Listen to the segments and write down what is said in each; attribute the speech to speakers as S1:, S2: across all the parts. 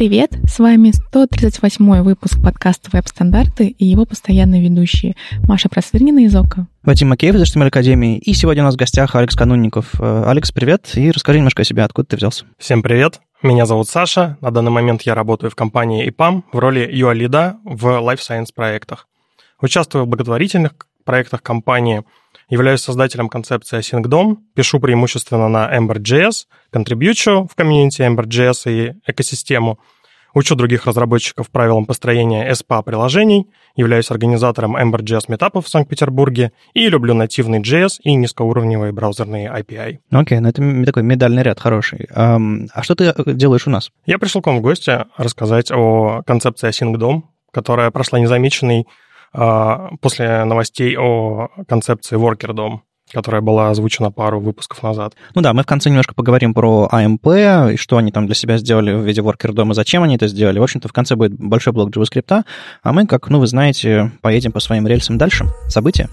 S1: привет! С вами 138 выпуск подкаста «Веб-стандарты» и его постоянные ведущие Маша Просвирнина из ОКО.
S2: Вадим Макеев из HTML Академии. И сегодня у нас в гостях Алекс Канунников. Э, Алекс, привет, и расскажи немножко о себе, откуда ты взялся.
S3: Всем привет, меня зовут Саша. На данный момент я работаю в компании IPAM в роли UI-лида в Life Science проектах. Участвую в благотворительных проектах компании – являюсь создателем концепции AsyncDom, пишу преимущественно на Ember.js, контрибьючу в комьюнити Ember.js и экосистему, учу других разработчиков правилам построения SPA-приложений, являюсь организатором Ember.js метапов в Санкт-Петербурге и люблю нативный JS и низкоуровневые браузерные API.
S2: Окей, okay, ну это такой медальный ряд хороший. А, а что ты делаешь у нас?
S3: Я пришел к вам в гости рассказать о концепции AsyncDom, которая прошла незамеченной после новостей о концепции Worker DOM которая была озвучена пару выпусков назад.
S2: Ну да, мы в конце немножко поговорим про AMP, и что они там для себя сделали в виде Worker DOM, и зачем они это сделали. В общем-то, в конце будет большой блок JavaScript, а мы, как, ну, вы знаете, поедем по своим рельсам дальше. События.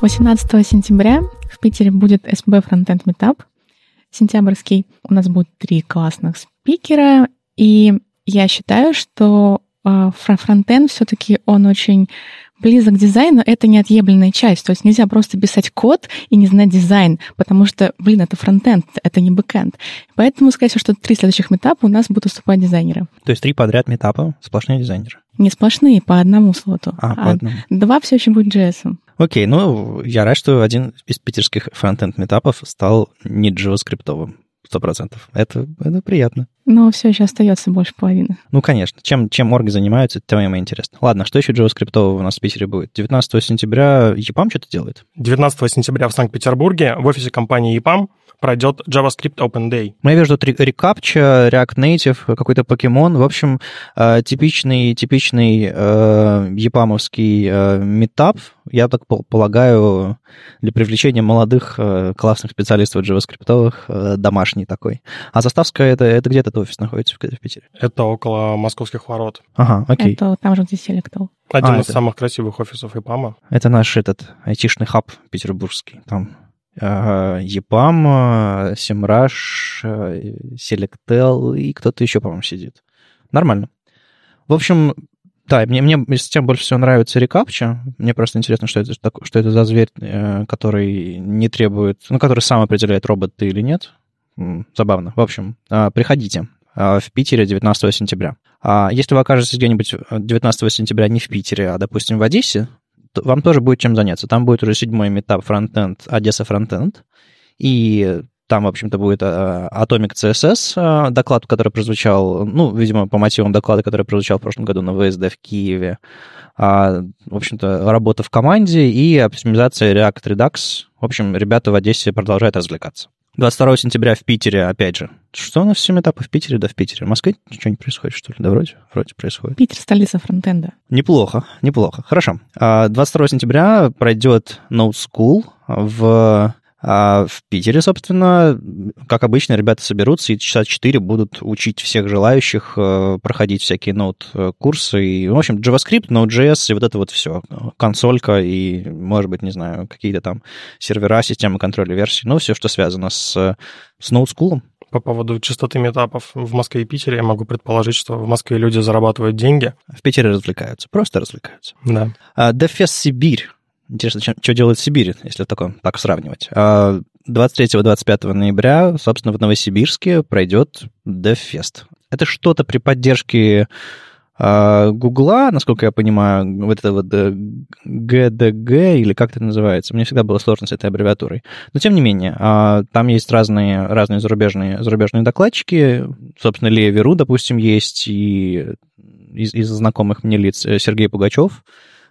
S1: 18 сентября в Питере будет SB Frontend Meetup. Сентябрьский. У нас будет три классных спикера, и я считаю, что а, фронтенд все-таки он очень близок к дизайну, это неотъемлемая часть. То есть нельзя просто писать код и не знать дизайн, потому что, блин, это фронтенд, это не бэкенд. Поэтому, скорее всего, что три следующих метапа у нас будут выступать дизайнеры.
S2: То есть три подряд метапа, сплошные дизайнеры?
S1: Не сплошные, по одному слоту.
S2: А, по а одному.
S1: Два все еще будет JS.
S2: Окей, ну, я рад, что один из питерских фронтенд метапов стал не JavaScript сто процентов. Это, это приятно.
S1: Но все еще остается больше половины.
S2: Ну, конечно. Чем, чем орги занимаются, тем им интересно. Ладно, что еще JavaScript у нас в Питере будет? 19 сентября EPAM что-то делает?
S3: 19 сентября в Санкт-Петербурге в офисе компании EPAM пройдет JavaScript Open Day.
S2: Ну, я вижу тут Recaptcha, React Native, какой-то покемон. В общем, э, типичный, типичный э, епамовский э, метап, я так полагаю, для привлечения молодых классных специалистов JavaScript, домашний такой. А Заставская, это, это где этот офис находится в, в Питере?
S3: Это около московских ворот.
S2: Ага, окей.
S1: Это там же, где Селектол.
S3: Один а, из это... самых красивых офисов ИПАМа.
S2: Это наш этот айтишный хаб петербургский. Там EPAM, Semrush, Selectel и кто-то еще, по-моему, сидит. Нормально. В общем, да, мне, мне с тем больше всего нравится рекапча. Мне просто интересно, что это, что это за зверь, э, который не требует, ну, который сам определяет, робот ты или нет. Забавно. В общем, а, приходите а, в Питере 19 сентября. А если вы окажетесь где-нибудь 19 сентября не в Питере, а, допустим, в Одессе, вам тоже будет чем заняться. Там будет уже седьмой метап фронтенд, Одесса фронтенд, и там, в общем-то, будет э, Atomic CSS, э, доклад, который прозвучал, ну, видимо, по мотивам доклада, который прозвучал в прошлом году на ВСД в Киеве. В общем-то, работа в команде и оптимизация React Redux. В общем, ребята в Одессе продолжают развлекаться. 22 сентября в Питере, опять же. Что у нас все этапы в Питере, да в Питере? В Москве ничего не происходит, что ли? Да вроде, вроде происходит.
S1: Питер — столица фронтенда.
S2: Неплохо, неплохо. Хорошо. 22 а сентября пройдет Node School в а в Питере, собственно, как обычно, ребята соберутся и часа 4 будут учить всех желающих э, проходить всякие ноут-курсы. И, в общем, JavaScript, Node.js и вот это вот все. Консолька и, может быть, не знаю, какие-то там сервера, системы контроля версий. Ну, все, что связано с, с Node School.
S3: По поводу частоты метапов в Москве и Питере, я могу предположить, что в Москве люди зарабатывают деньги.
S2: В Питере развлекаются, просто развлекаются.
S3: Да.
S2: DevFest Сибирь Интересно, что, что делает Сибирь, если такое, так сравнивать. 23-25 а ноября, собственно, в Новосибирске пройдет DevFest. Это что-то при поддержке а, Гугла, насколько я понимаю, вот это вот GDG, э, или как это называется. Мне всегда было сложно с этой аббревиатурой. Но тем не менее, а, там есть разные, разные зарубежные, зарубежные докладчики. Собственно, Лея Веру, допустим, есть, и из, из знакомых мне лиц э, Сергей Пугачев,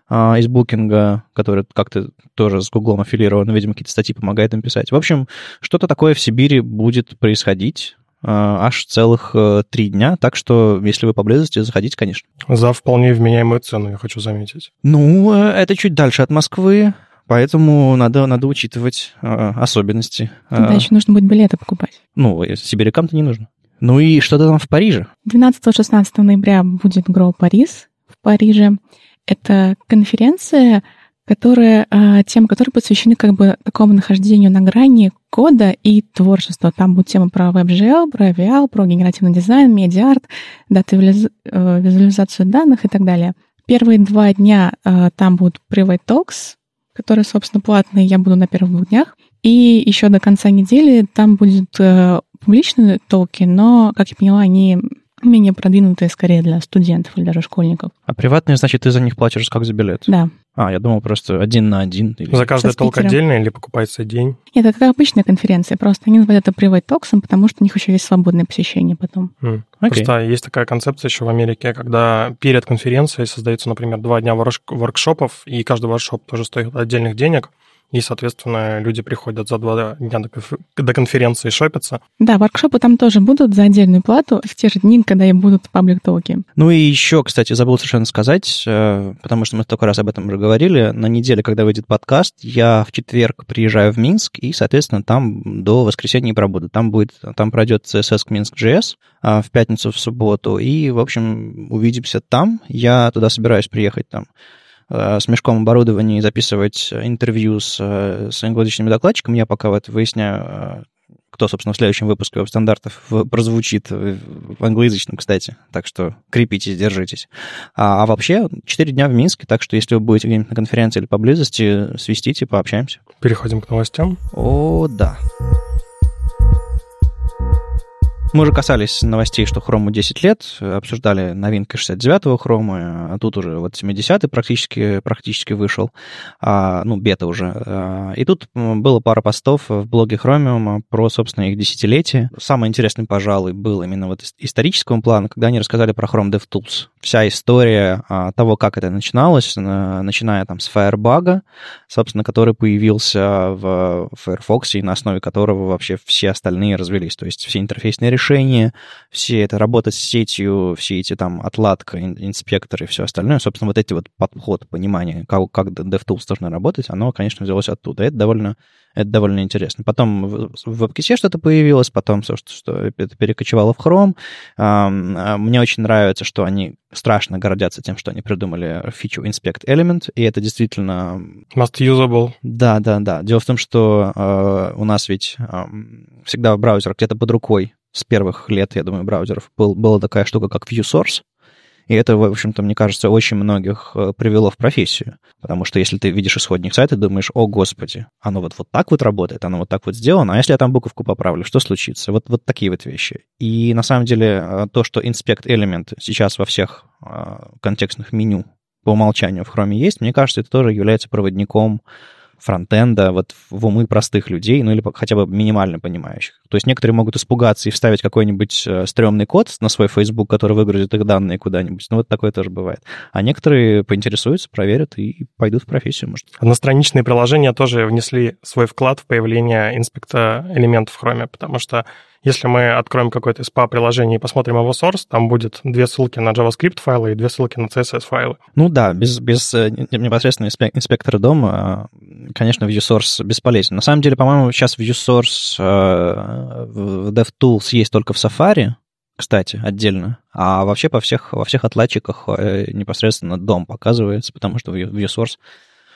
S2: а, из букинга, который как-то тоже с Гуглом аффилирован, видимо, какие-то статьи помогает им писать. В общем, что-то такое в Сибири будет происходить а, аж целых э, три дня, так что, если вы поблизости, заходите, конечно.
S3: За вполне вменяемую цену, я хочу заметить.
S2: Ну, э, это чуть дальше от Москвы, поэтому надо, надо учитывать э, особенности.
S1: Тогда еще нужно будет билеты покупать.
S2: Ну, сибирякам-то не нужно. Ну и что-то там в Париже?
S1: 12-16 ноября будет Grow Парис в Париже. Это конференция, которая, а, темы которой посвящены как бы такому нахождению на грани кода и творчество. Там будет тема про WebGL, про AVL, про генеративный дизайн, медиарт, дата э, визуализацию данных и так далее. Первые два дня э, там будут Private Talks, которые, собственно, платные, я буду на первых двух днях. И еще до конца недели там будут э, публичные толки, но, как я поняла, они менее продвинутые скорее для студентов или даже школьников.
S2: А приватные, значит, ты за них платишь как за билет?
S1: Да.
S2: А, я думал просто один на один.
S3: Или... За каждый толк отдельно или покупается день?
S1: Нет, это как обычная конференция, просто они называют это private talks, потому что у них еще есть свободное посещение потом.
S3: Mm. Okay. Просто есть такая концепция еще в Америке, когда перед конференцией создается, например, два дня воркшопов, и каждый воркшоп тоже стоит отдельных денег, и, соответственно, люди приходят за два дня до конференции шопятся.
S1: Да, воркшопы там тоже будут за отдельную плату в те же дни, когда и будут паблик-толки.
S2: Ну и еще, кстати, забыл совершенно сказать, э, потому что мы столько раз об этом уже говорили, на неделе, когда выйдет подкаст, я в четверг приезжаю в Минск, и, соответственно, там до воскресенья пробуду. Там будет, там пройдет CSS Минск.js а, в пятницу, в субботу, и, в общем, увидимся там. Я туда собираюсь приехать там с мешком оборудования и записывать интервью с, э, с англоязычными докладчиками. Я пока вот выясняю, э, кто, собственно, в следующем выпуске веб-стандартов прозвучит в англоязычном, кстати. Так что крепитесь, держитесь. А, а вообще, 4 дня в Минске, так что если вы будете где-нибудь на конференции или поблизости, свистите, пообщаемся.
S3: Переходим к новостям.
S2: О, да. Мы уже касались новостей, что Хрому 10 лет, обсуждали новинки 69-го Хрома, а тут уже вот 70-й практически, практически вышел, а, ну, бета уже. А, и тут было пара постов в блоге Chromium про, собственно, их десятилетие. Самое интересное, пожалуй, был именно вот исторического плана, когда они рассказали про Chrome DevTools. Вся история а, того, как это начиналось, начиная там с Firebug, собственно, который появился в Firefox, и на основе которого вообще все остальные развелись. То есть все интерфейсные решения решения, все это работа с сетью, все эти там отладка, инспекторы и все остальное, собственно, вот эти вот подход, понимание, как, как DevTools должны работать, оно, конечно, взялось оттуда. Это довольно, это довольно интересно. Потом в, WebKit что-то появилось, потом все, что, что это перекочевало в Chrome. А, мне очень нравится, что они страшно гордятся тем, что они придумали фичу Inspect Element, и это действительно...
S3: Must usable.
S2: Да, да, да. Дело в том, что э, у нас ведь э, всегда браузер где-то под рукой с первых лет, я думаю, браузеров был, была такая штука, как ViewSource, и это, в общем-то, мне кажется, очень многих э, привело в профессию. Потому что если ты видишь исходник сайта, думаешь, о, господи, оно вот, вот так вот работает, оно вот так вот сделано, а если я там буковку поправлю, что случится? Вот, вот такие вот вещи. И на самом деле э, то, что Inspect Element сейчас во всех э, контекстных меню по умолчанию в Chrome есть, мне кажется, это тоже является проводником фронтенда вот в умы простых людей, ну или хотя бы минимально понимающих. То есть некоторые могут испугаться и вставить какой-нибудь э, стрёмный код на свой Facebook, который выгрузит их данные куда-нибудь. Ну вот такое тоже бывает. А некоторые поинтересуются, проверят и пойдут в профессию, может.
S3: Одностраничные приложения тоже внесли свой вклад в появление инспекта элементов в Chrome, потому что если мы откроем какое-то SPA-приложение и посмотрим его source, там будет две ссылки на JavaScript файлы и две ссылки на CSS файлы.
S2: Ну да, без, без э, непосредственно инспектора дома, конечно, ViewSource бесполезен. На самом деле, по-моему, сейчас ViewSource э, в DevTools есть только в Safari, кстати, отдельно. А вообще по всех, во всех отладчиках э, непосредственно дом показывается, потому что ViewSource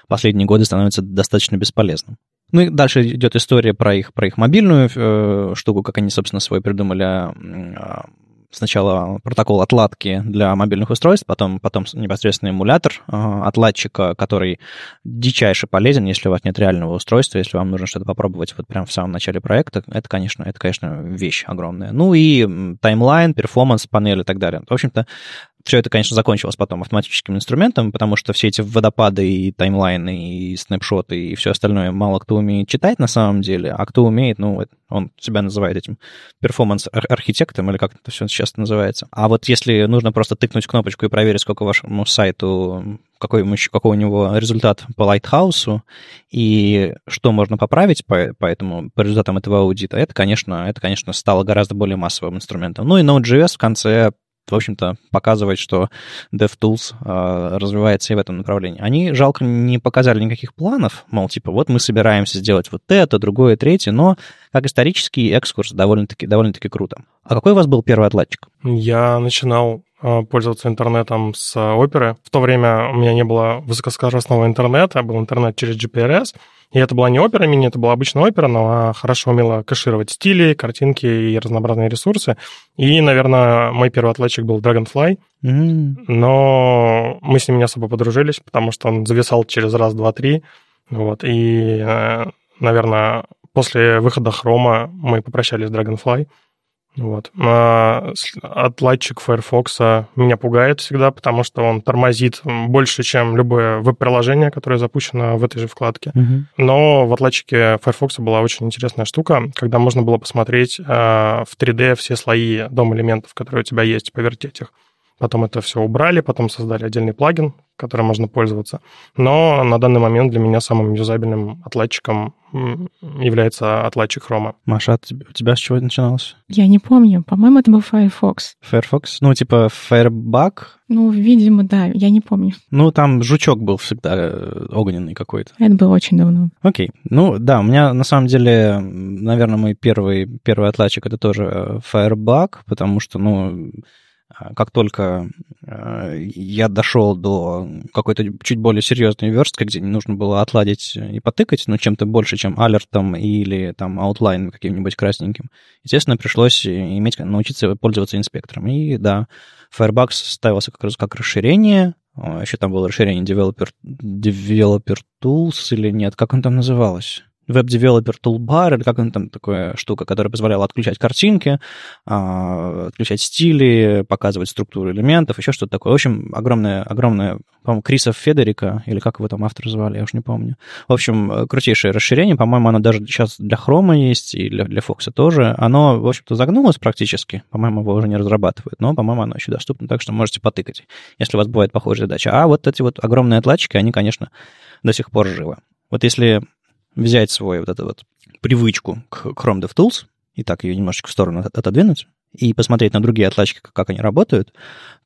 S2: последние годы становится достаточно бесполезным. Ну и дальше идет история про их, про их мобильную э, штуку, как они, собственно, свой придумали э, сначала протокол отладки для мобильных устройств, потом, потом непосредственно эмулятор э, отладчика, который дичайше полезен, если у вас нет реального устройства, если вам нужно что-то попробовать вот прямо в самом начале проекта, это, конечно, это, конечно, вещь огромная. Ну и timeline, performance панель и так далее. В общем-то, все это, конечно, закончилось потом автоматическим инструментом, потому что все эти водопады и таймлайны, и снапшоты, и все остальное мало кто умеет читать на самом деле, а кто умеет, ну, он себя называет этим перформанс-архитектом, или как это все сейчас называется. А вот если нужно просто тыкнуть кнопочку и проверить, сколько вашему сайту, какой, какой у него результат по лайтхаусу, и что можно поправить по, по, этому, по результатам этого аудита, это, конечно, это, конечно, стало гораздо более массовым инструментом. Ну и Node.js в конце в общем-то, показывает, что DevTools э, развивается и в этом направлении. Они, жалко, не показали никаких планов, мол, типа, вот мы собираемся сделать вот это, другое, третье, но как исторический экскурс довольно-таки довольно круто. А какой у вас был первый отладчик?
S3: Я начинал пользоваться интернетом с оперы. В то время у меня не было высокоскоростного интернета, был интернет через GPRS, и это была не опера мини, это была обычная опера, но она хорошо умела кэшировать стили, картинки и разнообразные ресурсы. И, наверное, мой первый отладчик был Dragonfly, mm-hmm. но мы с ним не особо подружились, потому что он зависал через раз, два, три. Вот, и, э, наверное, после выхода Хрома мы попрощались с Dragonfly. Вот. А отладчик Firefox меня пугает всегда, потому что он тормозит больше, чем любое веб-приложение, которое запущено в этой же вкладке. Угу. Но в отладчике Firefox была очень интересная штука, когда можно было посмотреть а, в 3D все слои дом элементов, которые у тебя есть, повертеть их. Потом это все убрали, потом создали отдельный плагин, которым можно пользоваться. Но на данный момент для меня самым юзабельным отладчиком является отладчик Chrome.
S2: Маша, у тебя с чего начиналось?
S1: Я не помню. По-моему, это был Firefox.
S2: Firefox? Ну, типа Firebug?
S1: Ну, видимо, да. Я не помню.
S2: Ну, там жучок был всегда э, огненный какой-то.
S1: Это было очень давно.
S2: Окей. Ну, да, у меня на самом деле, наверное, мой первый, первый отладчик это тоже э, Firebug, потому что, ну, а, как только а, я дошел до какой-то чуть более серьезной верстки, где не нужно было отладить и потыкать, но чем-то больше, чем алертом или там outline каким-нибудь красненьким, естественно, пришлось иметь, научиться пользоваться инспектором. И да, Firebug ставился как раз как расширение, а, еще там было расширение Developer, Developer Tools или нет, как он там называлось? Web Developer Toolbar, или как он там такая штука, которая позволяла отключать картинки, а, отключать стили, показывать структуру элементов, еще что-то такое. В общем, огромное, огромное, по-моему, Криса Федерика, или как его там автор звали, я уж не помню. В общем, крутейшее расширение, по-моему, оно даже сейчас для Chrome есть, и для, для Fox тоже. Оно, в общем-то, загнулось практически, по-моему, его уже не разрабатывают, но, по-моему, оно еще доступно, так что можете потыкать, если у вас бывает похожая задача. А вот эти вот огромные отладчики, они, конечно, до сих пор живы. Вот если взять свою вот эту вот привычку к Chrome DevTools и так ее немножечко в сторону отодвинуть и посмотреть на другие отладчики, как они работают,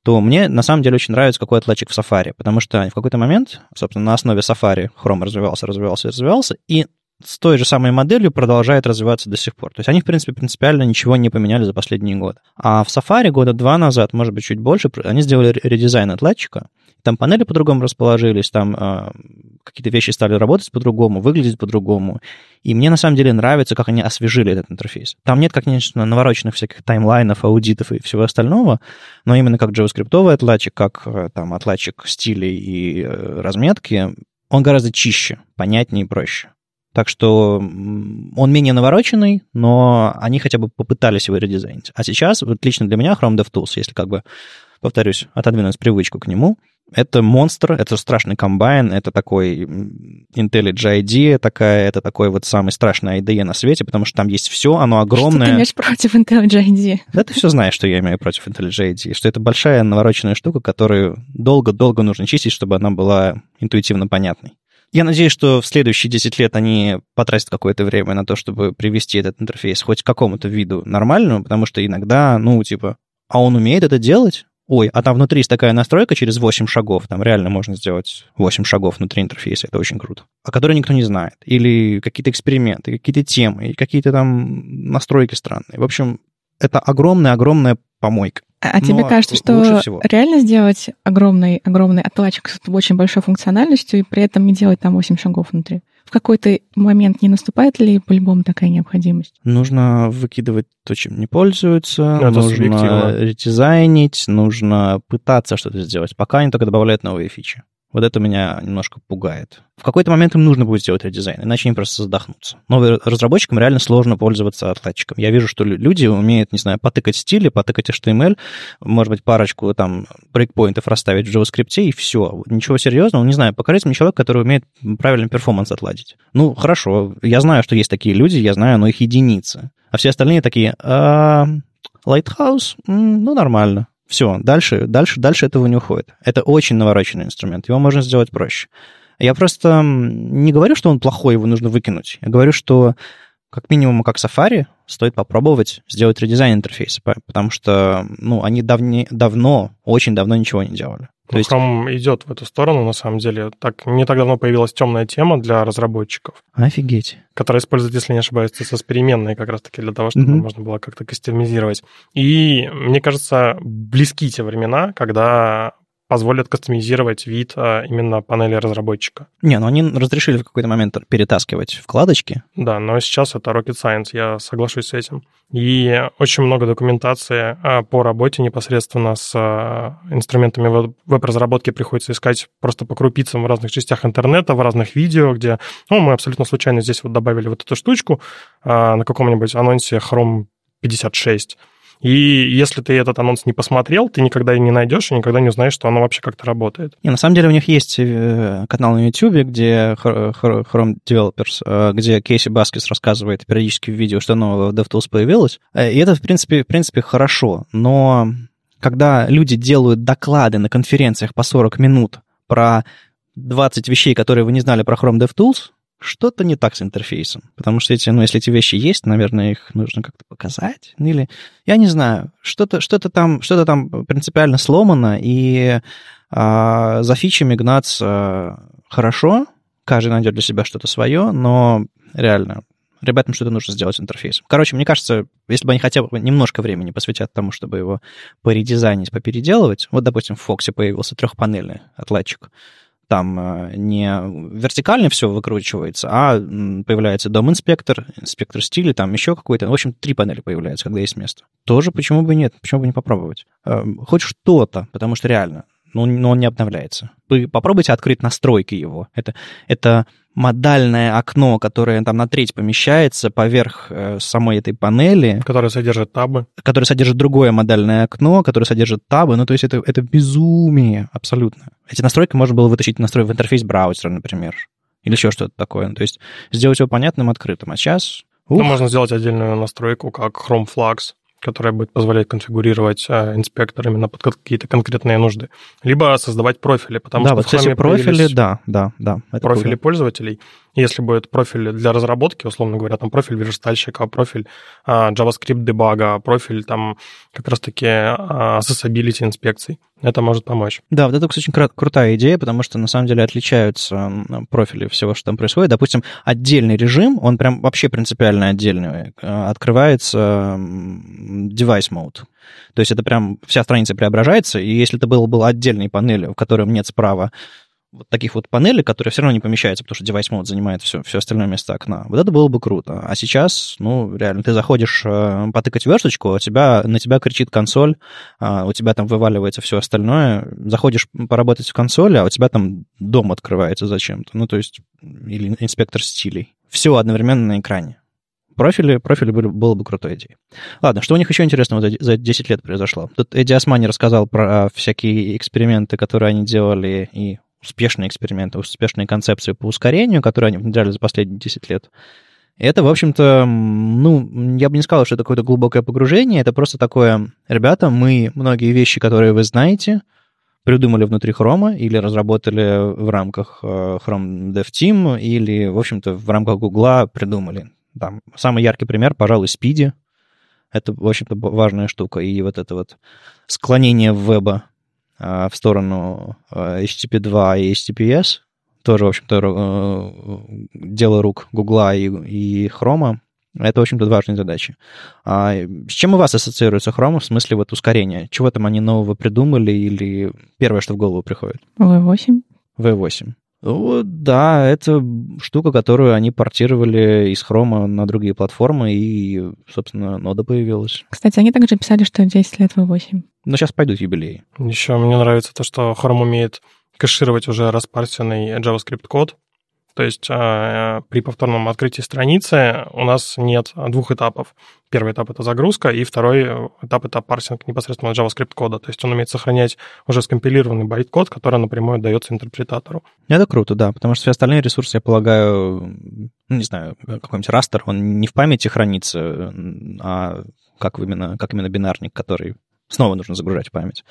S2: то мне на самом деле очень нравится какой отладчик в Safari, потому что в какой-то момент, собственно, на основе Safari Chrome развивался, развивался, развивался, и с той же самой моделью продолжает развиваться до сих пор. То есть они, в принципе, принципиально ничего не поменяли за последние годы. А в Safari года два назад, может быть, чуть больше, они сделали редизайн отладчика, там панели по-другому расположились, там э, какие-то вещи стали работать по-другому, выглядеть по-другому. И мне на самом деле нравится, как они освежили этот интерфейс. Там нет, как, конечно, навороченных всяких таймлайнов, аудитов и всего остального, но именно как JavaScript отладчик, как э, там отладчик стилей и э, разметки, он гораздо чище, понятнее и проще. Так что он менее навороченный, но они хотя бы попытались его редизайнить. А сейчас, вот лично для меня Chrome DevTools, если как бы, повторюсь, отодвинуть привычку к нему, это монстр, это страшный комбайн, это такой IntelliJ IDEA такая, это такой вот самый страшный IDE на свете, потому что там есть все, оно огромное. Что
S1: ты имеешь против IntelliJ IDEA?
S2: Да ты все знаешь, что я имею против IntelliJ IDEA, что это большая навороченная штука, которую долго-долго нужно чистить, чтобы она была интуитивно понятной. Я надеюсь, что в следующие 10 лет они потратят какое-то время на то, чтобы привести этот интерфейс хоть к какому-то виду нормальному, потому что иногда, ну, типа, а он умеет это делать? ой, а там внутри есть такая настройка через 8 шагов, там реально можно сделать 8 шагов внутри интерфейса, это очень круто, о которой никто не знает. Или какие-то эксперименты, какие-то темы, какие-то там настройки странные. В общем, это огромная-огромная помойка.
S1: А, а тебе кажется, что реально сделать огромный, огромный отладчик с очень большой функциональностью и при этом не делать там 8 шагов внутри? В какой-то момент не наступает ли по-любому такая необходимость?
S2: Нужно выкидывать то, чем не пользуются, ну, нужно редизайнить, нужно пытаться что-то сделать, пока они только добавляют новые фичи. Вот это меня немножко пугает. В какой-то момент им нужно будет сделать редизайн, иначе они просто задохнутся. Но разработчикам реально сложно пользоваться отладчиком. Я вижу, что люди умеют, не знаю, потыкать стили, потыкать HTML, может быть, парочку там брейкпоинтов расставить в JavaScript, и все. Ничего серьезного. Не знаю, покажите мне человека, который умеет правильный перформанс отладить. Ну, хорошо, я знаю, что есть такие люди, я знаю, но их единицы. А все остальные такие, Lighthouse, ну, нормально. Все, дальше, дальше, дальше этого не уходит. Это очень навороченный инструмент, его можно сделать проще. Я просто не говорю, что он плохой, его нужно выкинуть. Я говорю, что как минимум, как Safari, стоит попробовать сделать редизайн интерфейса, потому что, ну, они давне, давно, очень давно ничего не делали.
S3: То есть... Chrome идет в эту сторону, на самом деле. Так, не так давно появилась темная тема для разработчиков.
S2: Офигеть.
S3: Которая использует, если не ошибаюсь, CSS переменные как раз-таки для того, чтобы mm-hmm. можно было как-то кастомизировать. И, мне кажется, близки те времена, когда позволят кастомизировать вид а, именно панели разработчика.
S2: Не, ну они разрешили в какой-то момент перетаскивать вкладочки.
S3: Да, но сейчас это rocket science, я соглашусь с этим. И очень много документации а, по работе непосредственно с а, инструментами веб-разработки приходится искать просто по крупицам в разных частях интернета, в разных видео, где, ну, мы абсолютно случайно здесь вот добавили вот эту штучку на каком-нибудь анонсе Chrome 56, и если ты этот анонс не посмотрел, ты никогда и не найдешь, и никогда не узнаешь, что оно вообще как-то работает.
S2: И на самом деле у них есть э, канал на YouTube, где Chrome Developers, э, где Кейси Баскис рассказывает периодически в видео, что нового в DevTools появилось. Э, и это, в принципе, в принципе хорошо. Но когда люди делают доклады на конференциях по 40 минут про 20 вещей, которые вы не знали про Chrome DevTools, что-то не так с интерфейсом. Потому что эти, ну, если эти вещи есть, наверное, их нужно как-то показать. Ну, или, я не знаю, что-то что там, что там принципиально сломано, и а, за фичами гнаться хорошо, каждый найдет для себя что-то свое, но реально, ребятам что-то нужно сделать с интерфейсом. Короче, мне кажется, если бы они хотя бы немножко времени посвятят тому, чтобы его поредизайнить, попеределывать, вот, допустим, в Фоксе появился трехпанельный отладчик, там э, не вертикально все выкручивается, а появляется дом-инспектор, инспектор стиля, там еще какой-то. В общем, три панели появляются, когда есть место. Тоже почему бы нет, почему бы не попробовать? Э, хоть что-то, потому что реально, ну, но он не обновляется. Вы попробуйте открыть настройки его. Это, это модальное окно, которое там на треть помещается поверх э, самой этой панели.
S3: Которое содержит табы.
S2: Которое содержит другое модальное окно, которое содержит табы. Ну, то есть это, это безумие абсолютно. Эти настройки можно было вытащить настрой в интерфейс браузера, например. Или еще что-то такое. Ну, то есть сделать его понятным, открытым. А сейчас...
S3: Ух. Ну, можно сделать отдельную настройку, как Chrome Flux, которая будет позволять конфигурировать а, инспектор именно под какие-то конкретные нужды. Либо создавать профили, потому
S2: да,
S3: что
S2: вот, кстати, профили, да, да, да.
S3: профили круто. пользователей. Если будет профиль для разработки, условно говоря, там профиль верстальщика, профиль а, JavaScript дебага, профиль там как раз-таки а, accessibility инспекций, это может помочь.
S2: Да, вот это, кстати, очень крутая идея, потому что на самом деле отличаются профили всего, что там происходит. Допустим, отдельный режим, он прям вообще принципиально отдельный. Э, открывается device mode. То есть это прям вся страница преображается, и если это был, был отдельный панель, в котором нет справа вот таких вот панелей, которые все равно не помещаются, потому что девайс мод занимает все, все остальное место окна. Вот это было бы круто. А сейчас, ну, реально, ты заходишь э, потыкать версточку, у тебя, на тебя кричит консоль, э, у тебя там вываливается все остальное. Заходишь поработать в консоли, а у тебя там дом открывается зачем-то. Ну, то есть, или инспектор стилей. Все одновременно на экране. Профили, профили были, было бы крутой идеей. Ладно, что у них еще интересного за, за 10 лет произошло? Тут Эдди Османи рассказал про всякие эксперименты, которые они делали, и успешные эксперименты, успешные концепции по ускорению, которые они внедряли за последние 10 лет. Это, в общем-то, ну, я бы не сказал, что это какое-то глубокое погружение, это просто такое, ребята, мы многие вещи, которые вы знаете, придумали внутри Chrome или разработали в рамках э, Chrome Dev Team или, в общем-то, в рамках Google придумали. Там самый яркий пример, пожалуй, Speedy. Это, в общем-то, важная штука. И вот это вот склонение веба в сторону а, HTTP 2 и HTTPS, тоже, в общем-то, э, дело рук Гугла и, и Хрома. Это, в общем-то, важные задачи. А с чем у вас ассоциируется Chrome в смысле вот ускорения? Чего там они нового придумали или первое, что в голову приходит?
S1: V8.
S2: V8. Ну, да, это штука, которую они портировали из Chrome на другие платформы, и, собственно, нода появилась.
S1: Кстати, они также писали, что 10 лет V8.
S2: Но сейчас пойдут юбилеи.
S3: Еще мне нравится то, что Chrome умеет кэшировать уже распарсенный JavaScript код. То есть а, при повторном открытии страницы у нас нет двух этапов. Первый этап — это загрузка, и второй этап — это парсинг непосредственно JavaScript кода. То есть он умеет сохранять уже скомпилированный байт-код, который напрямую дается интерпретатору.
S2: Это круто, да, потому что все остальные ресурсы, я полагаю, ну, не знаю, какой-нибудь растер, он не в памяти хранится, а как именно, как именно бинарник, который снова нужно загружать в память.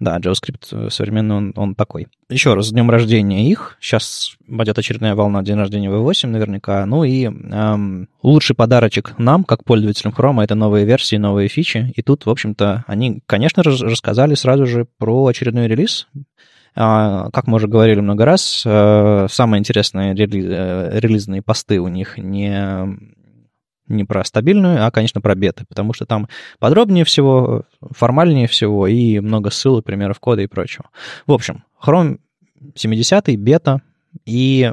S2: Да, JavaScript современный, он, он такой. Еще раз, с днем рождения их. Сейчас пойдет очередная волна день рождения V8 наверняка. Ну и эм, лучший подарочек нам, как пользователям Chrome, это новые версии, новые фичи. И тут, в общем-то, они, конечно, рассказали сразу же про очередной релиз. А, как мы уже говорили много раз, э, самые интересные э, релизные посты у них не не про стабильную, а, конечно, про беты, потому что там подробнее всего, формальнее всего и много ссылок, примеров кода и прочего. В общем, Chrome 70 бета, и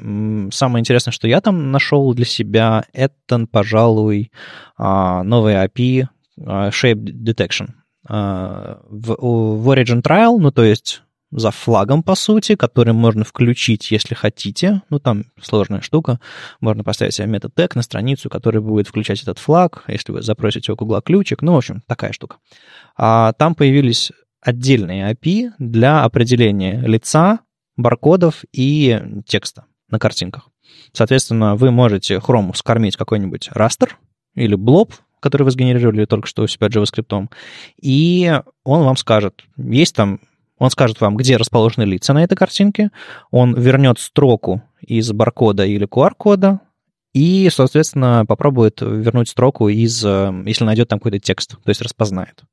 S2: самое интересное, что я там нашел для себя, это, пожалуй, а, новый API а, Shape Detection. В, в Origin Trial, ну, то есть за флагом, по сути, который можно включить, если хотите. Ну, там сложная штука. Можно поставить себе метод тег на страницу, который будет включать этот флаг, если вы запросите у Google ключик. Ну, в общем, такая штука. А там появились отдельные API для определения лица, баркодов и текста на картинках. Соответственно, вы можете Chrome скормить какой-нибудь растер или блоб, который вы сгенерировали только что у себя JavaScript, и он вам скажет, есть там он скажет вам, где расположены лица на этой картинке, он вернет строку из баркода или QR-кода, и, соответственно, попробует вернуть строку из, э, если найдет там какой-то текст, то есть распознает.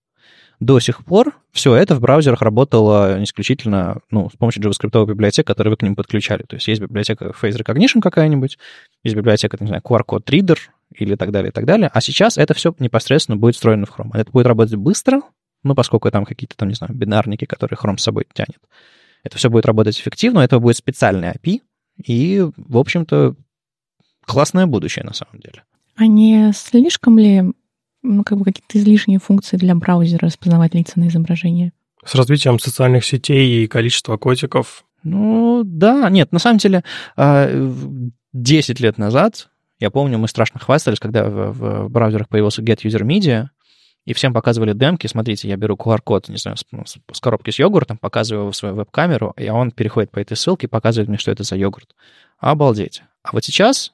S2: До сих пор все это в браузерах работало исключительно ну, с помощью JavaScript библиотек, которые вы к ним подключали. То есть есть библиотека Face Recognition какая-нибудь, есть библиотека, не знаю, QR-код Reader или так далее, и так далее. А сейчас это все непосредственно будет встроено в Chrome. Это будет работать быстро, ну, поскольку там какие-то там, не знаю, бинарники, которые Chrome с собой тянет. Это все будет работать эффективно, это будет специальный API, и, в общем-то, классное будущее на самом деле.
S1: А не слишком ли ну, как бы какие-то излишние функции для браузера распознавать лица на изображение?
S3: С развитием социальных сетей и количества котиков.
S2: Ну, да, нет, на самом деле, 10 а, лет назад, я помню, мы страшно хвастались, когда в, в браузерах появился Get User Media, и всем показывали демки. Смотрите, я беру QR-код, не знаю, с, ну, с коробки с йогуртом, показываю его в свою веб-камеру, и он переходит по этой ссылке и показывает мне, что это за йогурт. Обалдеть. А вот сейчас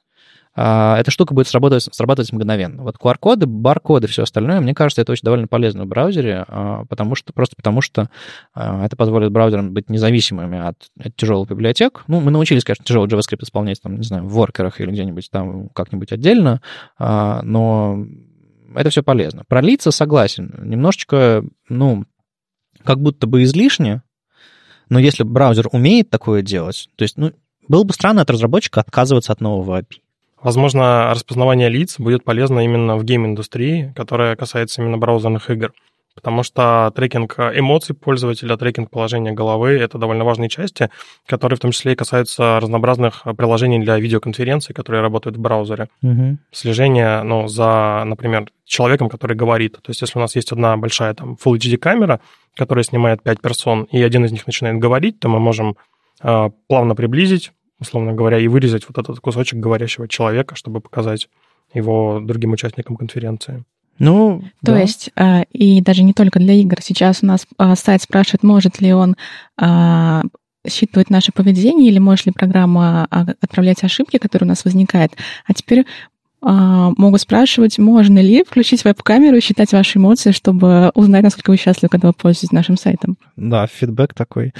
S2: а, эта штука будет срабатывать, срабатывать мгновенно. Вот QR-коды, баркоды, все остальное, мне кажется, это очень довольно полезно в браузере, а, потому что, просто потому что а, это позволит браузерам быть независимыми от, от тяжелых библиотек. Ну, мы научились, конечно, тяжелый JavaScript исполнять, там, не знаю, в воркерах или где-нибудь там как-нибудь отдельно, но это все полезно. Про лица согласен. Немножечко, ну, как будто бы излишне, но если браузер умеет такое делать, то есть, ну, было бы странно от разработчика отказываться от нового API.
S3: Возможно, распознавание лиц будет полезно именно в гейм-индустрии, которая касается именно браузерных игр потому что трекинг эмоций пользователя, трекинг положения головы — это довольно важные части, которые в том числе и касаются разнообразных приложений для видеоконференций, которые работают в браузере. Угу. Слежение, ну, за, например, человеком, который говорит. То есть если у нас есть одна большая там Full HD камера, которая снимает 5 персон, и один из них начинает говорить, то мы можем э, плавно приблизить, условно говоря, и вырезать вот этот кусочек говорящего человека, чтобы показать его другим участникам конференции.
S2: Ну,
S1: То да. есть, а, и даже не только для игр. Сейчас у нас а, сайт спрашивает, может ли он а, считывать наше поведение или может ли программа отправлять ошибки, которые у нас возникают. А теперь могут спрашивать, можно ли включить веб-камеру и считать ваши эмоции, чтобы узнать, насколько вы счастливы, когда вы пользуетесь нашим сайтом.
S2: Да, фидбэк такой.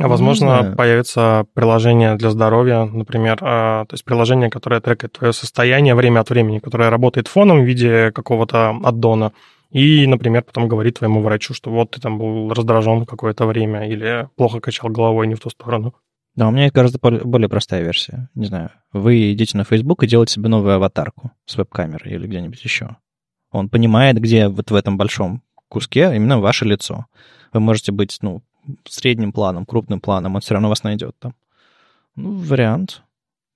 S3: А возможно, появится приложение для здоровья, например, а, то есть приложение, которое трекает твое состояние время от времени, которое работает фоном в виде какого-то аддона, и, например, потом говорит твоему врачу, что вот ты там был раздражен какое-то время или плохо качал головой не в ту сторону.
S2: Да, у меня есть гораздо более простая версия. Не знаю, вы идете на Facebook и делаете себе новую аватарку с веб-камерой или где-нибудь еще. Он понимает, где вот в этом большом куске именно ваше лицо. Вы можете быть, ну, средним планом, крупным планом, он все равно вас найдет там. Ну, вариант.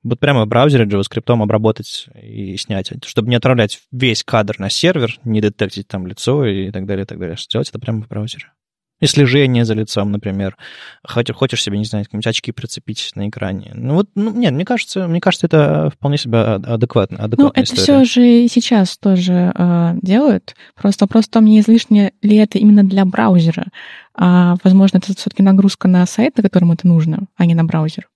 S2: Вот прямо в браузере JavaScript обработать и снять, чтобы не отправлять весь кадр на сервер, не детектить там лицо и так далее, и так далее. Сделать это прямо в браузере и слежение за лицом, например. Хочешь, хочешь себе, не знаю, какие-нибудь очки прицепить на экране. Ну вот, ну, нет, мне кажется, мне кажется, это вполне себе адекватно.
S1: Ну, это история. все же и сейчас тоже э, делают. Просто вопрос в том, не излишне ли это именно для браузера. А, возможно, это все-таки нагрузка на сайт, на котором это нужно, а не на браузер.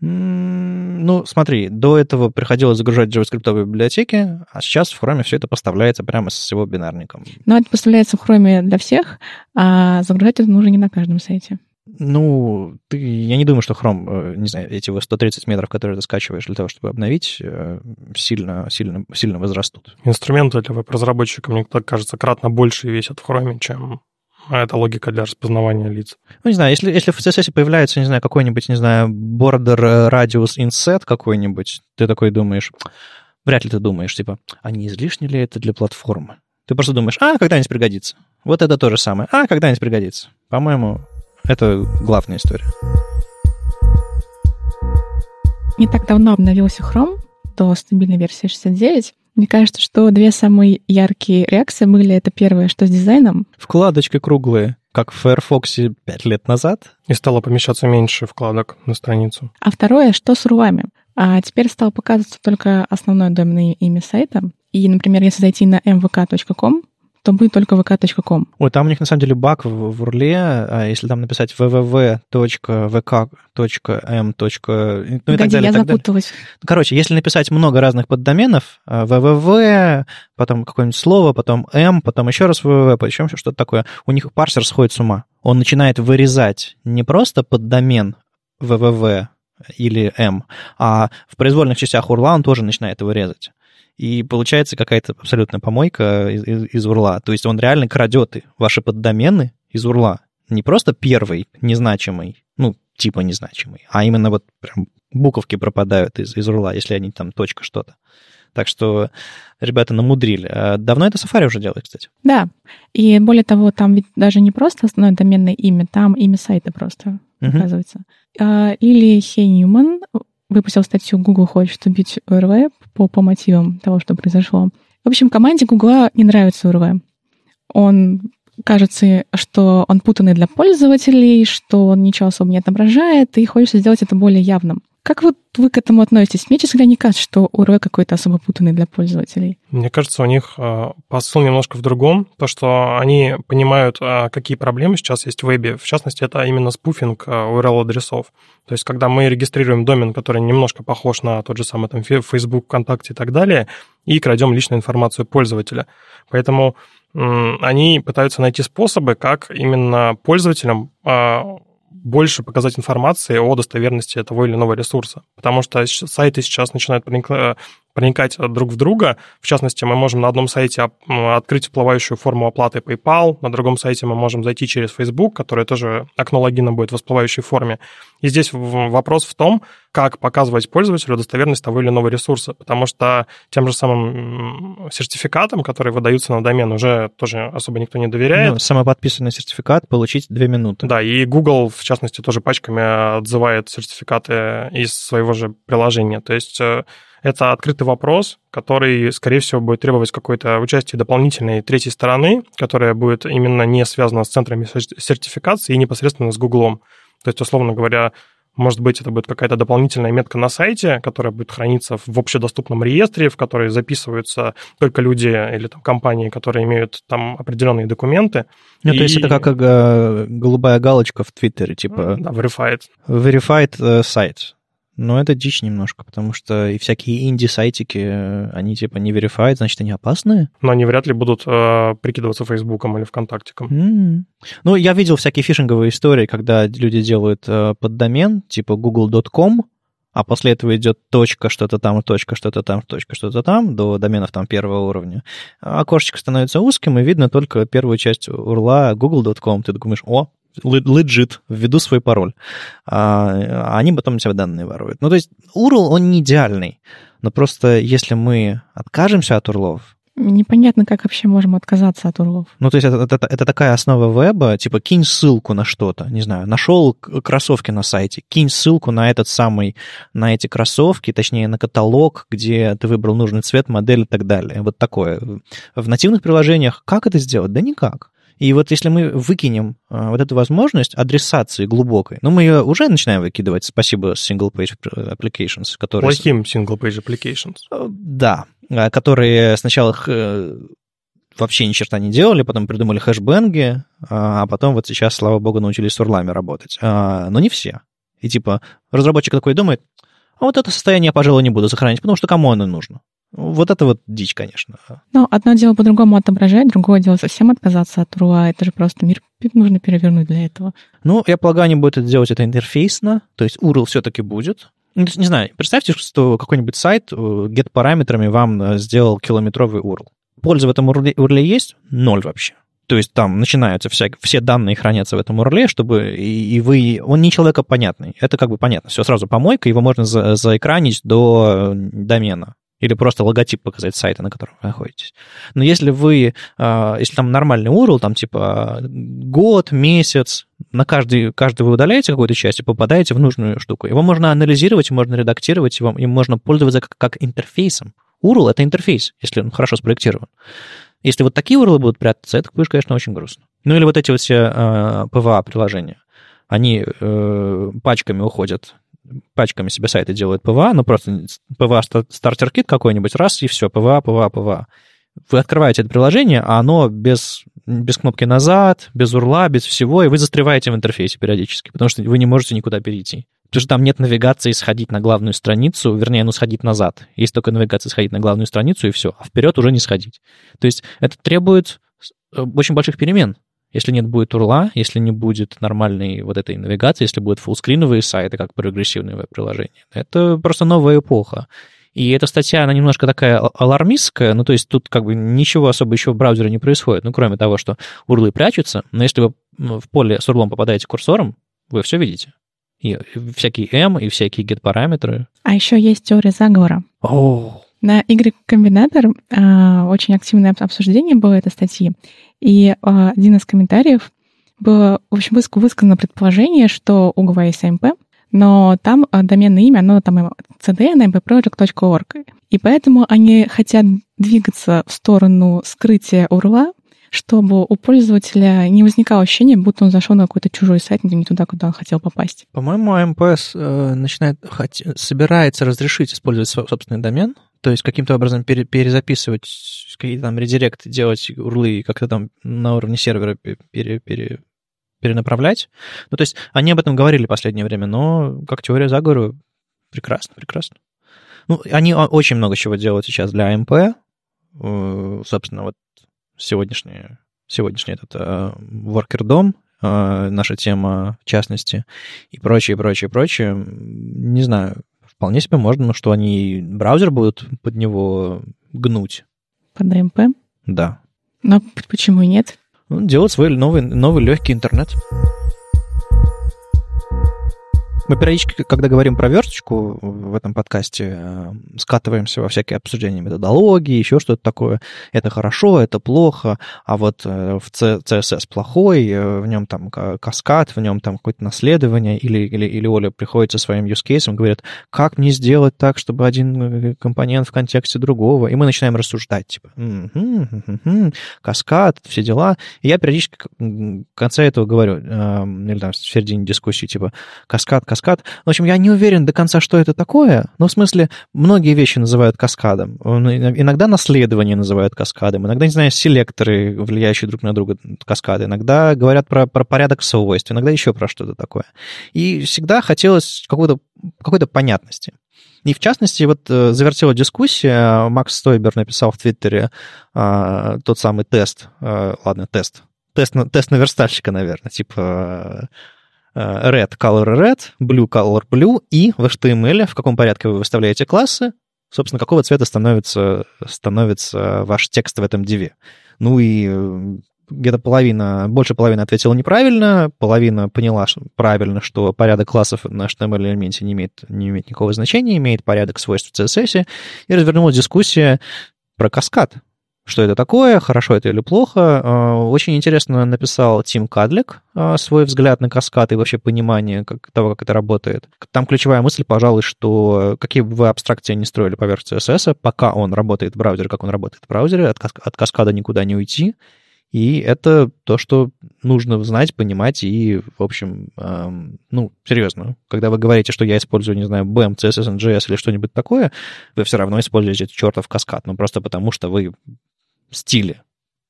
S2: Ну, смотри, до этого приходилось загружать JavaScript библиотеки, а сейчас в Chrome все это поставляется прямо с его бинарником.
S1: Но это поставляется в Chrome для всех, а загружать это нужно не на каждом сайте.
S2: Ну, ты, я не думаю, что Chrome, э, не знаю, эти 130 метров, которые ты скачиваешь для того, чтобы обновить, э, сильно, сильно, сильно возрастут.
S3: Инструменты для веб-разработчика, мне так кажется, кратно больше весят в Chrome, чем а это логика для распознавания лиц.
S2: Ну, не знаю, если, если в CSS появляется, не знаю, какой-нибудь, не знаю, border radius inset какой-нибудь, ты такой думаешь, вряд ли ты думаешь, типа, а не излишне ли это для платформы? Ты просто думаешь, а, когда-нибудь пригодится. Вот это то же самое. А, когда-нибудь пригодится. По-моему, это главная история.
S1: Не так давно обновился Chrome до стабильной версии 69. Мне кажется, что две самые яркие реакции были. Это первое, что с дизайном.
S2: Вкладочки круглые, как в Firefox пять лет назад.
S3: И стало помещаться меньше вкладок на страницу.
S1: А второе, что с рулами. А теперь стало показываться только основное доменное имя сайта. И, например, если зайти на mvk.com, то будет только vk.com.
S2: Ой, там у них на самом деле баг в, в URL, а если там написать www.vk.m. Ну,
S1: и Погоди, так далее, я так запуталась. Далее.
S2: Короче, если написать много разных поддоменов, www, потом какое-нибудь слово, потом m, потом еще раз www, еще что-то такое, у них парсер сходит с ума. Он начинает вырезать не просто поддомен www или m, а в произвольных частях URL он тоже начинает его резать и получается какая-то абсолютная помойка из, из, из урла. То есть он реально крадет ваши поддомены из урла. Не просто первый незначимый, ну, типа незначимый, а именно вот прям буковки пропадают из, из урла, если они там точка что-то. Так что ребята намудрили. А давно это Safari уже делает, кстати?
S1: Да. И более того, там ведь даже не просто основное доменное имя, там имя сайта просто, uh-huh. оказывается. А, Лили Хей Ньюман выпустил статью «Google хочет убить ОРВ» по, по мотивам того, что произошло. В общем, команде Google не нравится ОРВ. Он кажется, что он путанный для пользователей, что он ничего особо не отображает, и хочется сделать это более явным. Как вот вы к этому относитесь? Мне, честно говоря, не кажется, что УРВ какой-то особо путанный для пользователей.
S3: Мне кажется, у них э, посыл немножко в другом. То, что они понимают, э, какие проблемы сейчас есть в вебе. В частности, это именно спуфинг URL-адресов. То есть, когда мы регистрируем домен, который немножко похож на тот же самый там, Facebook, ВКонтакте и так далее, и крадем личную информацию пользователя. Поэтому они пытаются найти способы, как именно пользователям больше показать информации о достоверности того или иного ресурса. Потому что сайты сейчас начинают проникать друг в друга. В частности, мы можем на одном сайте открыть всплывающую форму оплаты PayPal, на другом сайте мы можем зайти через Facebook, которое тоже окно логина будет в всплывающей форме. И здесь вопрос в том, как показывать пользователю достоверность того или иного ресурса, потому что тем же самым сертификатом, которые выдаются на домен, уже тоже особо никто не доверяет. Ну,
S2: самоподписанный сертификат получить две минуты.
S3: Да, и Google, в частности, тоже пачками отзывает сертификаты из своего же приложения. То есть э, это открытый вопрос, который, скорее всего, будет требовать какой-то участия дополнительной третьей стороны, которая будет именно не связана с центрами сертификации и непосредственно с Гуглом. То есть, условно говоря, может быть, это будет какая-то дополнительная метка на сайте, которая будет храниться в общедоступном реестре, в который записываются только люди или там компании, которые имеют там определенные документы.
S2: Ну, и... то есть это как э, голубая галочка в Твиттере, типа...
S3: Да, verified.
S2: Verified э, сайт. Но это дичь немножко, потому что и всякие инди-сайтики, э, они типа не verified, значит, они опасные.
S3: Но они вряд ли будут э, прикидываться Фейсбуком или ВКонтактиком.
S2: Mm-hmm. Ну, я видел всякие фишинговые истории, когда люди делают э, поддомен, типа google.com, а после этого идет точка что-то там, точка что-то там, точка что-то там, до доменов там первого уровня. Окошечко становится узким, и видно только первую часть урла google.com. Ты думаешь, о, legit, введу свой пароль. А, они потом у тебя данные воруют. Ну, то есть URL, он не идеальный. Но просто если мы откажемся от урлов,
S1: Непонятно, как вообще можем отказаться от урлов.
S2: Ну, то есть это, это, это такая основа веба, типа кинь ссылку на что-то, не знаю, нашел кроссовки на сайте, кинь ссылку на этот самый, на эти кроссовки, точнее, на каталог, где ты выбрал нужный цвет, модель и так далее. Вот такое. В нативных приложениях как это сделать? Да никак. И вот если мы выкинем а, вот эту возможность адресации глубокой, ну, мы ее уже начинаем выкидывать, спасибо Single Page Applications,
S3: которые... Плохим Single Page Applications.
S2: Э, да, а, которые сначала э, вообще ни черта не делали, потом придумали хэшбэнги, а потом вот сейчас, слава богу, научились с урлами работать. Но не все. И типа разработчик такой думает, а вот это состояние я, пожалуй, не буду сохранять, потому что кому оно нужно? Вот это вот дичь, конечно.
S1: Ну, одно дело по-другому отображать, другое дело совсем отказаться от руа. Это же просто мир нужно перевернуть для этого.
S2: Ну, я полагаю, они будут делать это интерфейсно, то есть URL все-таки будет. Ну, не знаю, представьте, что какой-нибудь сайт э, get-параметрами вам э, сделал километровый URL. Польза в этом URL есть? Ноль вообще. То есть там начинаются вся, все данные хранятся в этом URL, чтобы и, и вы... Он не человека понятный. Это как бы понятно. Все сразу помойка, его можно за, заэкранить до домена или просто логотип показать сайта, на котором вы находитесь. Но если вы, а, если там нормальный URL, там типа год, месяц, на каждый, каждый вы удаляете какую-то часть и попадаете в нужную штуку. Его можно анализировать, можно редактировать, его, им можно пользоваться как, как интерфейсом. URL — это интерфейс, если он хорошо спроектирован. Если вот такие URL будут прятаться, это будет, конечно, очень грустно. Ну или вот эти вот все э, PWA-приложения. Они э, пачками уходят пачками себе сайты делают PWA, ну просто PWA starter kit какой-нибудь, раз, и все, PWA, PWA, PWA. Вы открываете это приложение, а оно без, без кнопки назад, без урла, без всего, и вы застреваете в интерфейсе периодически, потому что вы не можете никуда перейти. Потому что там нет навигации сходить на главную страницу, вернее, ну, сходить назад. Есть только навигация сходить на главную страницу, и все. А вперед уже не сходить. То есть это требует э, очень больших перемен. Если нет будет урла, если не будет нормальной вот этой навигации, если будут фуллскриновые сайты, как прогрессивные веб-приложения, это просто новая эпоха. И эта статья, она немножко такая алармистская, ну, то есть тут как бы ничего особо еще в браузере не происходит, ну, кроме того, что урлы прячутся, но если вы в поле с урлом попадаете курсором, вы все видите. И всякие M, и всякие get-параметры.
S1: А еще есть теория заговора.
S2: О,
S1: на Y-комбинатор э, очень активное обсуждение было этой статьи, и э, один из комментариев было, в общем, высказано предположение, что у ГВ есть AMP, но там э, доменное имя, оно там cdnmpproject.org. И поэтому они хотят двигаться в сторону скрытия URL, чтобы у пользователя не возникало ощущения, будто он зашел на какой-то чужой сайт, не туда, куда он хотел попасть.
S2: По-моему, АМПС э, начинает, хот... собирается разрешить использовать свой собственный домен, то есть каким-то образом пере, перезаписывать какие-то там редиректы, делать урлы и как-то там на уровне сервера пере, пере, перенаправлять. Ну, то есть они об этом говорили в последнее время, но как теория заговора прекрасно, прекрасно. Ну, они очень много чего делают сейчас для АМП. Э, собственно, вот сегодняшний, сегодняшний этот Worker DOM, uh, наша тема в частности, и прочее, прочее, прочее. Не знаю, вполне себе можно, ну, что они браузер будут под него гнуть.
S1: Под AMP?
S2: Да.
S1: Но почему нет?
S2: Ну, делать свой новый, новый легкий интернет. Мы периодически, когда говорим про версточку в этом подкасте, э, скатываемся во всякие обсуждения методологии, еще что-то такое. Это хорошо, это плохо, а вот э, в CSS плохой, э, в нем там каскад, в нем там какое-то наследование, или, или, или Оля приходит со своим use case, говорит, как мне сделать так, чтобы один компонент в контексте другого, и мы начинаем рассуждать, типа, м-м-м-м, каскад, все дела. И я периодически в конце этого говорю, или там в середине дискуссии, типа, каскад, каскад, каскад. В общем, я не уверен до конца, что это такое, но в смысле многие вещи называют каскадом. Иногда наследование называют каскадом, иногда, не знаю, селекторы, влияющие друг на друга каскады, иногда говорят про, про порядок свойств, иногда еще про что-то такое. И всегда хотелось какой-то какой понятности. И в частности, вот э, завертела дискуссия, Макс Стойбер написал в Твиттере а, тот самый тест, а, ладно, тест, тест тест на верстальщика, наверное, типа Э, red color red, blue color blue, и в HTML, в каком порядке вы выставляете классы, собственно, какого цвета становится, становится ваш текст в этом диве. Ну и э, где-то половина, больше половины ответила неправильно, половина поняла что, правильно, что порядок классов на HTML-элементе не имеет, не имеет никакого значения, имеет порядок свойств в CSS, и развернулась дискуссия про каскад что это такое, хорошо это или плохо. А, очень интересно написал Тим Кадлик а, свой взгляд на каскад и вообще понимание как, того, как это работает. Там ключевая мысль, пожалуй, что какие бы вы абстракции не строили поверх CSS, пока он работает в браузере, как он работает в браузере, от, от каскада никуда не уйти. И это то, что нужно знать, понимать и, в общем, эм, ну, серьезно, когда вы говорите, что я использую, не знаю, BEM, CSS, NGS или что-нибудь такое, вы все равно используете чертов каскад, ну, просто потому что вы стиле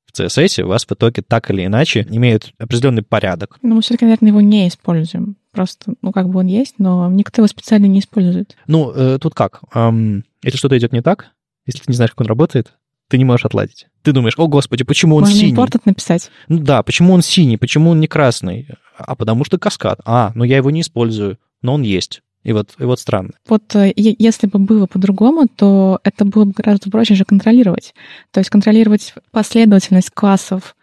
S2: в CSS у вас в итоге так или иначе имеют определенный порядок.
S1: Но мы все-таки, наверное, его не используем. Просто, ну, как бы он есть, но никто его специально не использует.
S2: Ну, э, тут как? Эм, если что-то идет не так, если ты не знаешь, как он работает, ты не можешь отладить. Ты думаешь, о, господи, почему он
S1: Можно
S2: синий?
S1: импортед написать.
S2: Ну да, почему он синий, почему он не красный? А потому что каскад. А, но я его не использую, но он есть. И вот, и вот странно.
S1: Вот э, если бы было по-другому, то это было бы гораздо проще же контролировать. То есть контролировать последовательность классов,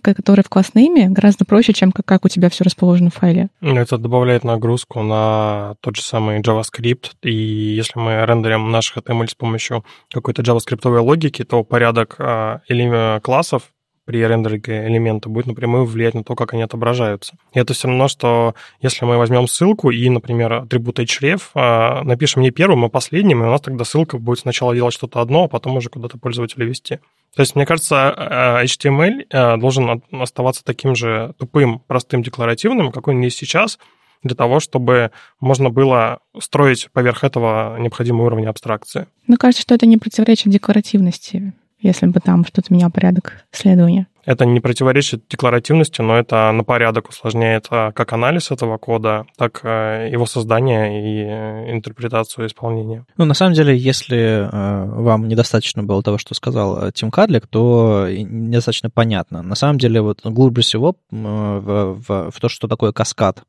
S1: ко- которые в класснейме, гораздо проще, чем как, как у тебя все расположено в файле.
S3: Это добавляет нагрузку на тот же самый JavaScript, и если мы рендерим наш HTML с помощью какой-то JavaScript логики, то порядок а, эле- классов при рендеринге элемента будет напрямую влиять на то, как они отображаются. И это все равно, что если мы возьмем ссылку и, например, атрибут href а, напишем не первым, а последним, и у нас тогда ссылка будет сначала делать что-то одно, а потом уже куда-то пользователя вести. То есть, мне кажется, а, HTML а, должен от- оставаться таким же тупым, простым, декларативным, какой он есть сейчас, для того, чтобы можно было строить поверх этого необходимый уровень абстракции.
S1: Мне кажется, что это не противоречит декларативности, если бы там что-то менял порядок следования.
S3: Это не противоречит декларативности, но это на порядок усложняет а, как анализ этого кода, так э, его создание и э, интерпретацию исполнения.
S2: Ну, на самом деле, если э, вам недостаточно было того, что сказал э, Тим Кадлик, то недостаточно понятно. На самом деле, вот глубже всего в, в- в то, что такое каскад,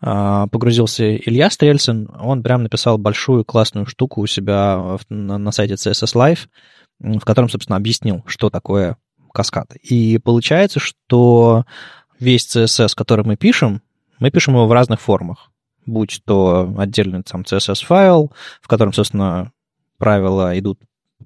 S2: погрузился Илья Стрельцин. Он прям написал большую классную штуку у себя на, на сайте CSS Live, в котором, собственно, объяснил, что такое каскад. И получается, что весь CSS, который мы пишем, мы пишем его в разных формах будь то отдельный там CSS-файл, в котором, собственно, правила идут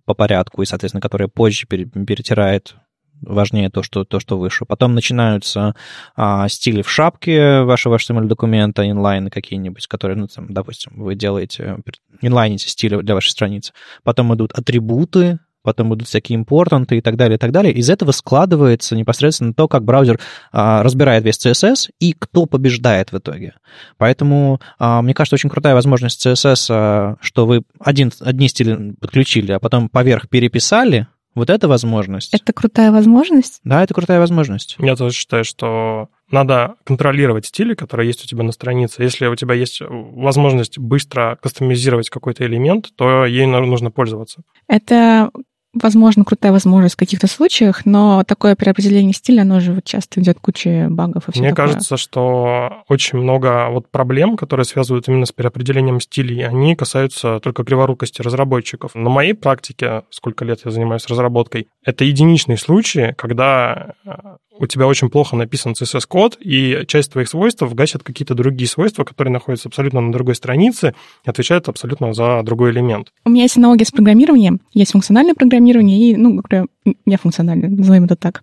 S2: по порядку, и, соответственно, которые позже пере- перетирает важнее то, что, то, что выше. Потом начинаются а, стили в шапке вашего HTML-документа, инлайны какие-нибудь, которые, ну, там, допустим, вы делаете, инлайните стили для вашей страницы. Потом идут атрибуты, потом идут всякие импортанты и так далее, и так далее. Из этого складывается непосредственно то, как браузер а, разбирает весь CSS и кто побеждает в итоге. Поэтому, а, мне кажется, очень крутая возможность CSS, а, что вы один, одни стили подключили, а потом поверх переписали, вот эта возможность.
S1: Это крутая возможность.
S2: Да, это крутая возможность.
S3: Я тоже считаю, что надо контролировать стили, которые есть у тебя на странице. Если у тебя есть возможность быстро кастомизировать какой-то элемент, то ей ну- нужно пользоваться.
S1: Это, возможно, крутая возможность в каких-то случаях, но такое переопределение стиля, оно же вот часто ведет к куче багов и все
S3: Мне
S1: такое.
S3: кажется, что очень много вот проблем, которые связывают именно с переопределением стилей, они касаются только криворукости разработчиков. На моей практике, сколько лет я занимаюсь разработкой, это единичные случаи, когда э, у тебя очень плохо написан CSS-код, и часть твоих свойств гасят какие-то другие свойства, которые находятся абсолютно на другой странице и отвечают абсолютно за другой элемент.
S1: У меня есть аналогия с программированием. Есть функциональное программирование и, ну, говоря, нефункциональное, назовем это так.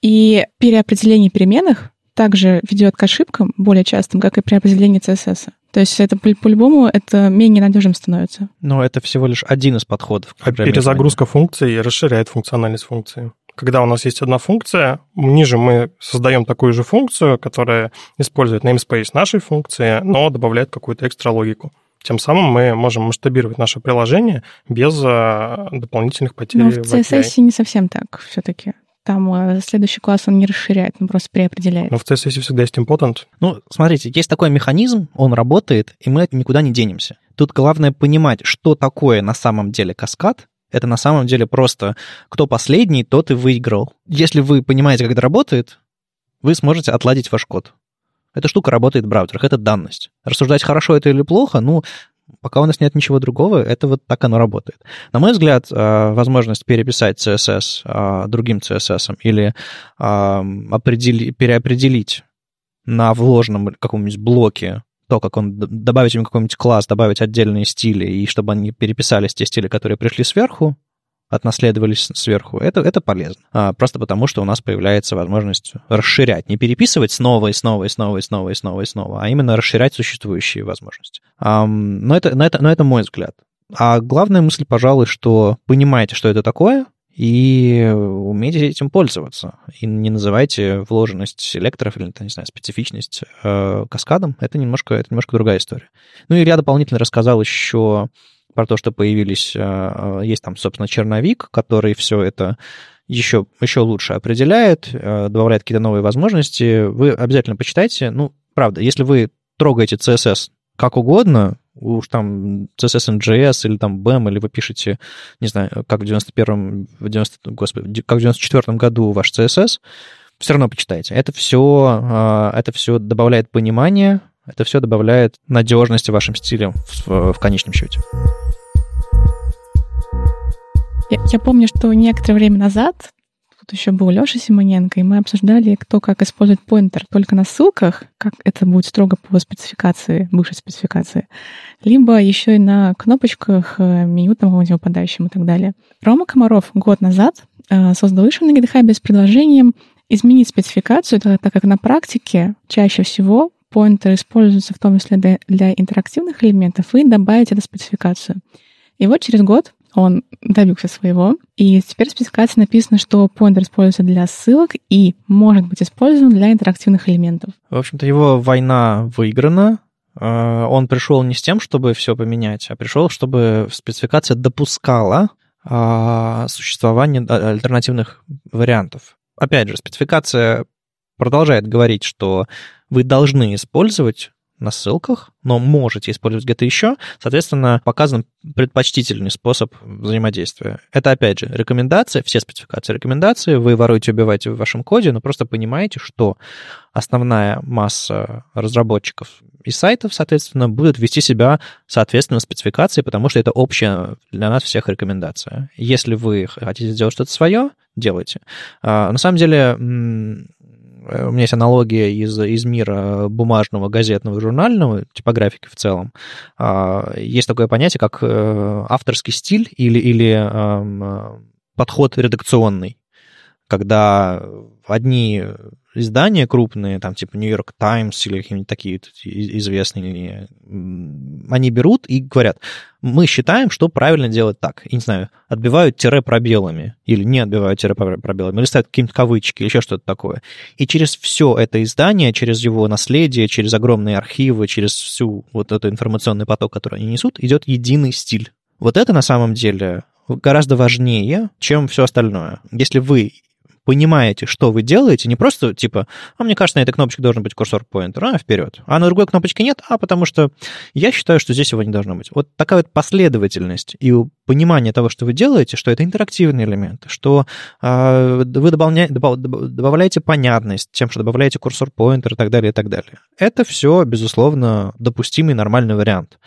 S1: И переопределение переменных также ведет к ошибкам более частым, как и при определении CSS. То есть это по- по-любому это менее надежным становится.
S2: Но это всего лишь один из подходов.
S3: А перезагрузка функций расширяет функциональность функции. Когда у нас есть одна функция, ниже мы создаем такую же функцию, которая использует namespace нашей функции, но добавляет какую-то экстра логику. Тем самым мы можем масштабировать наше приложение без а, дополнительных потерь
S1: Но в
S3: в API.
S1: CSS не совсем так все-таки. Там э, следующий класс он не расширяет, он просто переопределяет.
S3: Но в CSS всегда есть important.
S2: Ну, смотрите, есть такой механизм, он работает, и мы никуда не денемся. Тут главное понимать, что такое на самом деле каскад. Это на самом деле просто кто последний, тот и выиграл. Если вы понимаете, как это работает, вы сможете отладить ваш код. Эта штука работает в браузерах, это данность. Рассуждать, хорошо это или плохо, ну, пока у нас нет ничего другого, это вот так оно работает. На мой взгляд, э, возможность переписать CSS э, другим CSS или э, определи- переопределить на вложенном каком-нибудь блоке то, как он добавить им какой-нибудь класс, добавить отдельные стили, и чтобы они переписались те стили, которые пришли сверху, отнаследовались сверху, это, это полезно. А, просто потому, что у нас появляется возможность расширять, не переписывать снова и снова и снова и снова и снова и снова, а именно расширять существующие возможности. Ам, но, это, но, это, но это мой взгляд. А главная мысль, пожалуй, что понимаете, что это такое, и умейте этим пользоваться. И не называйте вложенность селекторов или, не знаю, специфичность э, каскадом. Это немножко, это немножко другая история. Ну, и я дополнительно рассказал еще про то, что появились, э, есть там, собственно, черновик, который все это еще, еще лучше определяет, э, добавляет какие-то новые возможности. Вы обязательно почитайте. Ну, правда, если вы трогаете CSS как угодно, уж там CSS NGS или там BEM, или вы пишете, не знаю, как в 91-м, в 90, господи, как в 94-м году ваш CSS, все равно почитайте. Это все, а, это все добавляет понимание, это все добавляет надежности вашим стилям в, в конечном счете.
S1: Я, я помню, что некоторое время назад еще был Леша Симоненко, и мы обсуждали, кто как использует поинтер только на ссылках, как это будет строго по спецификации, бывшей спецификации, либо еще и на кнопочках, э, меню там выпадающим и так далее. Рома Комаров год назад э, создал issue на GitHub с предложением изменить спецификацию, так как на практике чаще всего поинтер используется в том числе для интерактивных элементов, и добавить эту спецификацию. И вот через год он добился своего. И теперь в спецификации написано, что поинтер используется для ссылок и может быть использован для интерактивных элементов.
S2: В общем-то, его война выиграна. А, он пришел не с тем, чтобы все поменять, а пришел, чтобы спецификация допускала а, существование а, альтернативных вариантов. Опять же, спецификация продолжает говорить, что вы должны использовать на ссылках, но можете использовать где-то еще. Соответственно, показан предпочтительный способ взаимодействия. Это, опять же, рекомендация, все спецификации рекомендации, вы воруете, убиваете в вашем коде, но просто понимаете, что основная масса разработчиков и сайтов, соответственно, будут вести себя соответственно спецификации, потому что это общая для нас всех рекомендация. Если вы хотите сделать что-то свое, делайте. А, на самом деле, у меня есть аналогия из, из мира бумажного, газетного, журнального, типографики в целом. А, есть такое понятие, как э, авторский стиль или, или э, подход редакционный, когда одни издания крупные, там типа York Times или какие-нибудь такие известные, они берут и говорят, мы считаем, что правильно делать так. И, не знаю, отбивают тире пробелами или не отбивают тире пробелами, или ставят какие-нибудь кавычки или еще что-то такое. И через все это издание, через его наследие, через огромные архивы, через всю вот этот информационный поток, который они несут, идет единый стиль. Вот это на самом деле гораздо важнее, чем все остальное. Если вы понимаете, что вы делаете, не просто типа, а мне кажется, на этой кнопочке должен быть курсор поинтер, а вперед. А на другой кнопочке нет, а потому что я считаю, что здесь его не должно быть. Вот такая вот последовательность и понимание того, что вы делаете, что это интерактивный элемент, что э, вы добавляете, добавляете понятность тем, что добавляете курсор поинтер и так далее, и так далее. Это все, безусловно, допустимый нормальный вариант.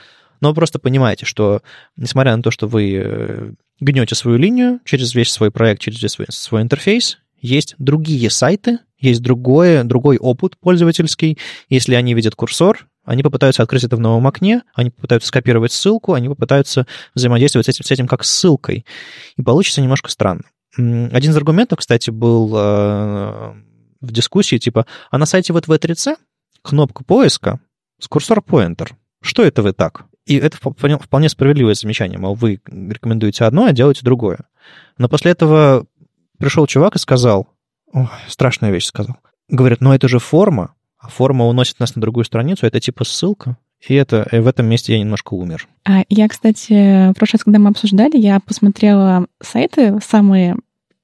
S2: Но просто понимаете, что несмотря на то, что вы э, гнете свою линию через весь свой проект, через весь свой, свой интерфейс, есть другие сайты, есть другое, другой опыт пользовательский. Если они видят курсор, они попытаются открыть это в новом окне, они попытаются скопировать ссылку, они попытаются взаимодействовать с этим, с этим как с ссылкой. И получится немножко странно. Один из аргументов, кстати, был э, в дискуссии, типа, а на сайте вот V3C кнопка поиска с курсор pointer. Что это вы так? И это вполне справедливое замечание, мол, вы рекомендуете одно, а делаете другое. Но после этого пришел чувак и сказал, Ой, страшная вещь сказал. Говорит, ну это же форма, а форма уносит нас на другую страницу, это типа ссылка. И это и в этом месте я немножко умер.
S1: А я, кстати, в прошлый раз, когда мы обсуждали, я посмотрела сайты самые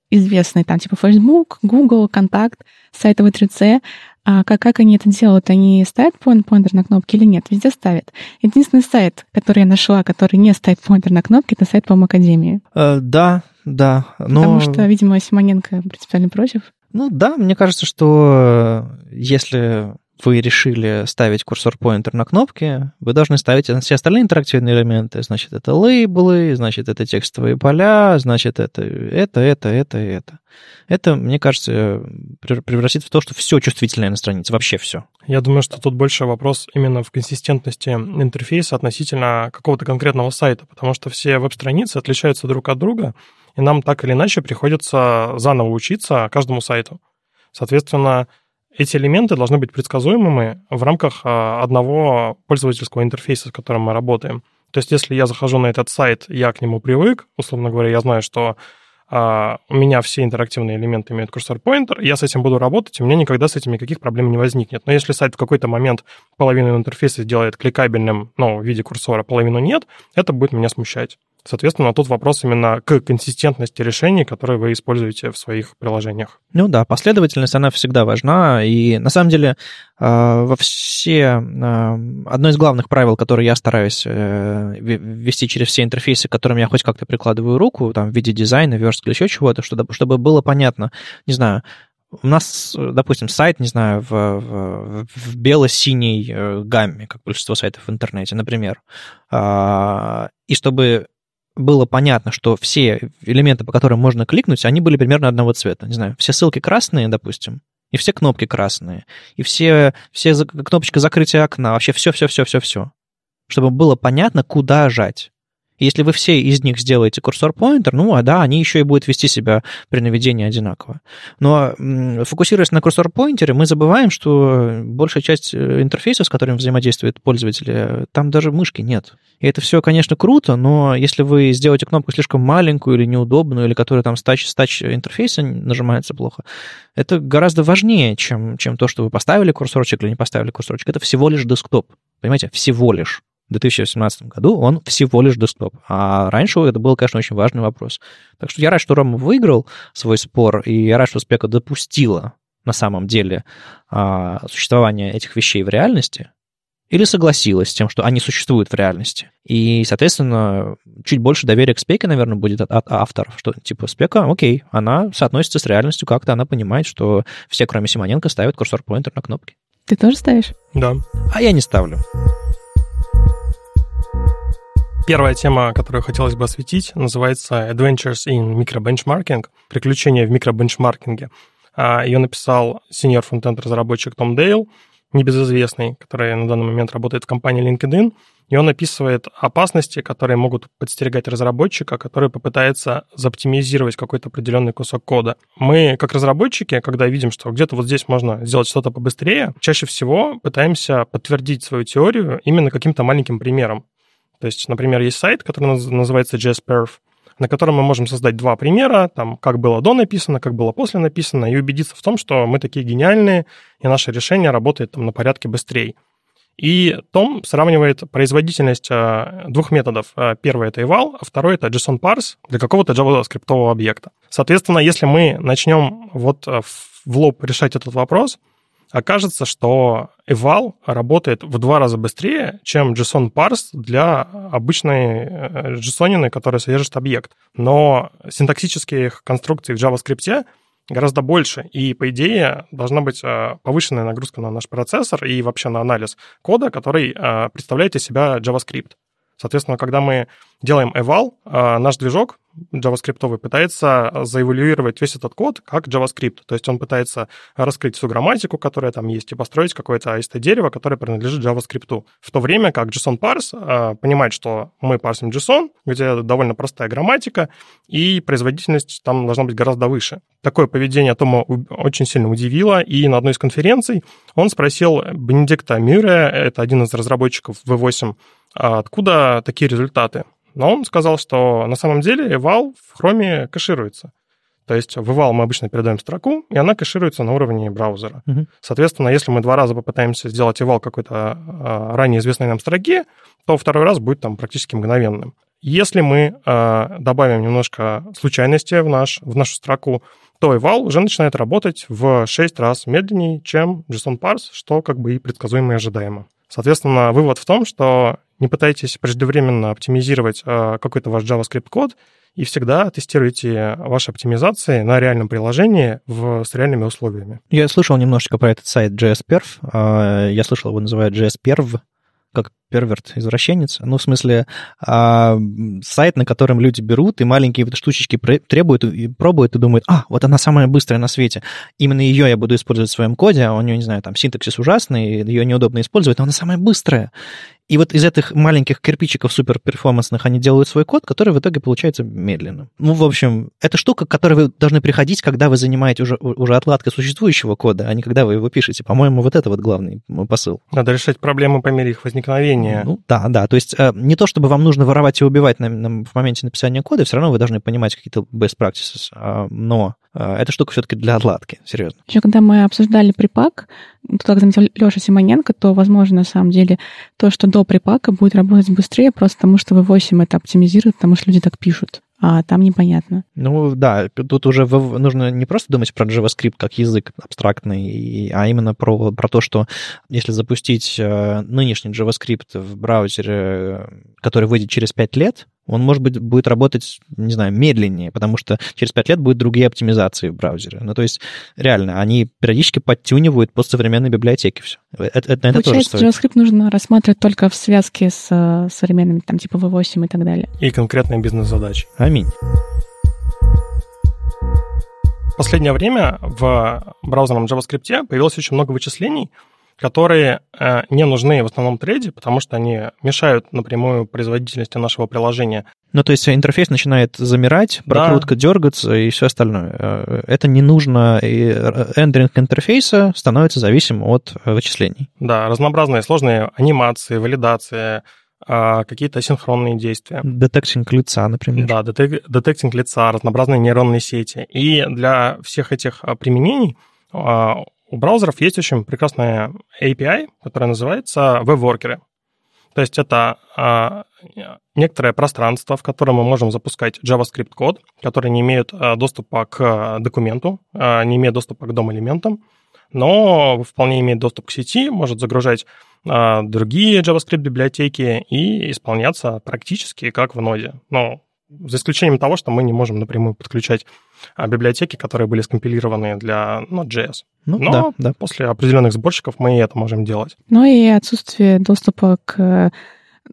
S1: известные, там типа Facebook, Google, Контакт, сайты V3C, а как, как они это делают? Они ставят point pointer на кнопки или нет? Везде ставят. Единственный сайт, который я нашла, который не ставит pointer на кнопки, это сайт, по Академии.
S2: Э, да, да.
S1: Но... Потому что, видимо, Симоненко принципиально против.
S2: Ну да, мне кажется, что если вы решили ставить курсор-поинтер на кнопки, вы должны ставить на все остальные интерактивные элементы. Значит, это лейблы, значит, это текстовые поля, значит, это, это, это, это, это. Это, мне кажется, превратит в то, что все чувствительное на странице, вообще все.
S3: Я думаю, что тут больше вопрос именно в консистентности интерфейса относительно какого-то конкретного сайта, потому что все веб-страницы отличаются друг от друга, и нам так или иначе приходится заново учиться каждому сайту. Соответственно, эти элементы должны быть предсказуемыми в рамках а, одного пользовательского интерфейса, с которым мы работаем. То есть, если я захожу на этот сайт, я к нему привык, условно говоря, я знаю, что а, у меня все интерактивные элементы имеют курсор-поинтер, я с этим буду работать, у меня никогда с этим никаких проблем не возникнет. Но если сайт в какой-то момент половину интерфейса делает кликабельным, ну, в виде курсора, половину нет, это будет меня смущать. Соответственно, тут вопрос именно к консистентности решений, которые вы используете в своих приложениях.
S2: Ну да, последовательность, она всегда важна. И на самом деле а, во все... А, одно из главных правил, которые я стараюсь э, ввести через все интерфейсы, к которым я хоть как-то прикладываю руку, там, в виде дизайна, верстки или еще чего-то, чтобы, было понятно, не знаю, у нас, допустим, сайт, не знаю, в, в, в бело-синей э, гамме, как большинство сайтов в интернете, например. И чтобы было понятно, что все элементы, по которым можно кликнуть, они были примерно одного цвета. Не знаю, все ссылки красные, допустим, и все кнопки красные, и все, все кнопочка закрытия окна, вообще все-все-все-все-все. Чтобы было понятно, куда жать. Если вы все из них сделаете курсор-поинтер, ну, а да, они еще и будут вести себя при наведении одинаково. Но фокусируясь на курсор-поинтере, мы забываем, что большая часть э, интерфейсов, с которыми взаимодействуют пользователи, там даже мышки нет. И это все, конечно, круто, но если вы сделаете кнопку слишком маленькую или неудобную, или которая там с тач, с тач интерфейса нажимается плохо, это гораздо важнее, чем, чем то, что вы поставили курсорчик или не поставили курсорчик. Это всего лишь десктоп. Понимаете? Всего лишь в 2018 году он всего лишь десктоп. А раньше это был, конечно, очень важный вопрос. Так что я рад, что Рома выиграл свой спор, и я рад, что Спека допустила на самом деле а, существование этих вещей в реальности, или согласилась с тем, что они существуют в реальности. И, соответственно, чуть больше доверия к спеке, наверное, будет от, от авторов, что типа спека, окей, она соотносится с реальностью как-то, она понимает, что все, кроме Симоненко, ставят курсор-поинтер на кнопки.
S1: Ты тоже ставишь?
S3: Да.
S2: А я не ставлю.
S3: Первая тема, которую хотелось бы осветить, называется Adventures in Microbenchmarking, приключения в микробенчмаркинге. А, Ее написал сеньор фронтенд разработчик Том Дейл, небезызвестный, который на данный момент работает в компании LinkedIn, и он описывает опасности, которые могут подстерегать разработчика, который попытается заоптимизировать какой-то определенный кусок кода. Мы, как разработчики, когда видим, что где-то вот здесь можно сделать что-то побыстрее, чаще всего пытаемся подтвердить свою теорию именно каким-то маленьким примером. То есть, например, есть сайт, который называется JSPerf, на котором мы можем создать два примера, там, как было до написано, как было после написано, и убедиться в том, что мы такие гениальные, и наше решение работает там на порядке быстрее. И Том сравнивает производительность а, двух методов. А, первый — это eval, а второй — это JSON parse для какого-то JavaScript объекта. Соответственно, если мы начнем вот а, в лоб решать этот вопрос — окажется, что eval работает в два раза быстрее, чем JSON parse для обычной э, JSON, которая содержит объект. Но синтаксических конструкций в JavaScript гораздо больше, и, по идее, должна быть э, повышенная нагрузка на наш процессор и вообще на анализ кода, который э, представляет из себя JavaScript. Соответственно, когда мы делаем eval, наш движок JavaScript пытается заэволюировать весь этот код как JavaScript. То есть он пытается раскрыть всю грамматику, которая там есть, и построить какое-то аистое дерево, которое принадлежит JavaScript. В то время как JSON parse э, понимает, что мы парсим JSON, где довольно простая грамматика, и производительность там должна быть гораздо выше. Такое поведение Тома очень сильно удивило, и на одной из конференций он спросил Бенедикта Мюррея, это один из разработчиков V8, «А откуда такие результаты. Но он сказал, что на самом деле eval в Chrome кэшируется. То есть в eval мы обычно передаем строку, и она кэшируется на уровне браузера. Uh-huh. Соответственно, если мы два раза попытаемся сделать eval какой-то а, ранее известной нам строки, то второй раз будет там практически мгновенным. Если мы а, добавим немножко случайности в, наш, в нашу строку, то eval уже начинает работать в 6 раз медленнее, чем JSON parse, что как бы и предсказуемо и ожидаемо. Соответственно, вывод в том, что не пытайтесь преждевременно оптимизировать э, какой-то ваш JavaScript-код, и всегда тестируйте ваши оптимизации на реальном приложении в, с реальными условиями.
S2: Я слышал немножечко про этот сайт JSPerf. А, я слышал, его называют JSPerv как перверт, извращенец. Ну, в смысле, а, сайт, на котором люди берут и маленькие вот штучечки требуют и пробуют и думают, а, вот она самая быстрая на свете. Именно ее я буду использовать в своем коде, а у нее, не знаю, там синтаксис ужасный, ее неудобно использовать, но она самая быстрая. И вот из этих маленьких кирпичиков суперперформансных они делают свой код, который в итоге получается медленным. Ну, в общем, это штука, к которой вы должны приходить, когда вы занимаете уже, уже отладкой существующего кода, а не когда вы его пишете. По-моему, вот это вот главный посыл.
S3: Надо решать проблемы по мере их возникновения поведение.
S2: Ну, да, да. То есть э, не то, чтобы вам нужно воровать и убивать на, на, в моменте написания кода, все равно вы должны понимать какие-то best practices, э, но э, эта штука все-таки для отладки, серьезно.
S1: Еще когда мы обсуждали припак, то, как заметил Леша Симоненко, то, возможно, на самом деле, то, что до припака будет работать быстрее, просто потому что V8 это оптимизирует, потому что люди так пишут а там непонятно.
S2: Ну да, тут уже нужно не просто думать про JavaScript как язык абстрактный, а именно про, про то, что если запустить э, нынешний JavaScript в браузере, который выйдет через 5 лет, он, может быть, будет работать, не знаю, медленнее, потому что через 5 лет будут другие оптимизации в браузере. Ну, то есть, реально, они периодически подтюнивают под современные библиотеки все. Это, это, это
S1: Получается,
S2: тоже
S1: стоит. JavaScript нужно рассматривать только в связке с э, современными, там, типа V8 и так далее.
S3: И конкретные бизнес-задачи.
S2: Аминь.
S3: В последнее время в браузерном JavaScript появилось очень много вычислений, которые э, не нужны в основном трейде, потому что они мешают напрямую производительности нашего приложения.
S2: Ну, то есть интерфейс начинает замирать, прокрутка да. дергаться и все остальное. Э, это не нужно, и рендеринг интерфейса становится зависим от э, вычислений.
S3: Да, разнообразные сложные анимации, валидация, а, какие-то асинхронные действия.
S2: Детектинг лица, например.
S3: Да, детектинг лица, разнообразные нейронные сети. И для всех этих а, применений а, у браузеров есть очень прекрасная API, которая называется веб-воркеры. То есть это а, некоторое пространство, в котором мы можем запускать JavaScript-код, который не имеет а, доступа к документу, а, не имеет доступа к дом-элементам, но вполне имеет доступ к сети, может загружать а, другие JavaScript-библиотеки и исполняться практически как в ноде. Но за исключением того, что мы не можем напрямую подключать а, библиотеки, которые были скомпилированы для Node.js. Ну, Но да, да. после определенных сборщиков мы и это можем делать.
S1: Ну и отсутствие доступа к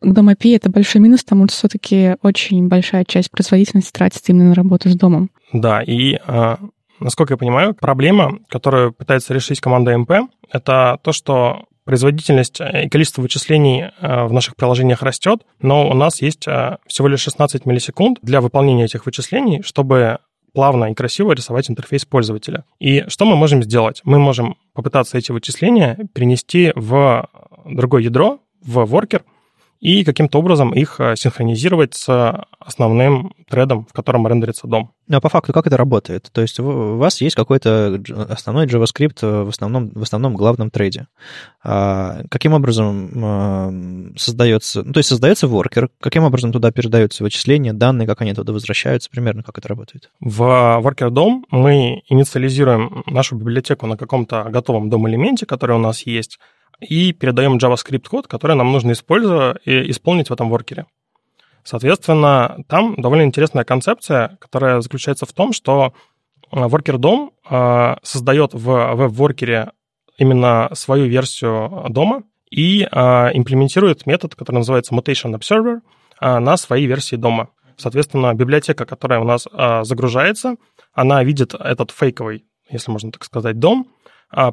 S1: к Dom API это большой минус, потому что все-таки очень большая часть производительности тратится именно на работу с домом.
S3: Да, и а, насколько я понимаю, проблема, которую пытается решить команда MP, это то, что производительность э, и количество вычислений э, в наших приложениях растет, но у нас есть э, всего лишь 16 миллисекунд для выполнения этих вычислений, чтобы плавно и красиво рисовать интерфейс пользователя. И что мы можем сделать? Мы можем попытаться эти вычисления перенести в другое ядро, в воркер, и каким-то образом их э, синхронизировать с основным тредом, в котором рендерится дом.
S2: Ну, а по факту как это работает? То есть у вас есть какой-то основной JavaScript э, в основном, в основном главном трейде. А каким образом э, создается... Ну, то есть создается воркер, каким образом туда передаются вычисления, данные, как они туда возвращаются, примерно как это работает?
S3: В Worker DOM мы инициализируем нашу библиотеку на каком-то готовом дом-элементе, который у нас есть, и передаем JavaScript код, который нам нужно использовать и исполнить в этом воркере. Соответственно, там довольно интересная концепция, которая заключается в том, что Worker DOM э, создает в веб-воркере именно свою версию дома и э, имплементирует метод, который называется Mutation Observer, э, на своей версии дома. Соответственно, библиотека, которая у нас загружается, она видит этот фейковый, если можно так сказать, дом,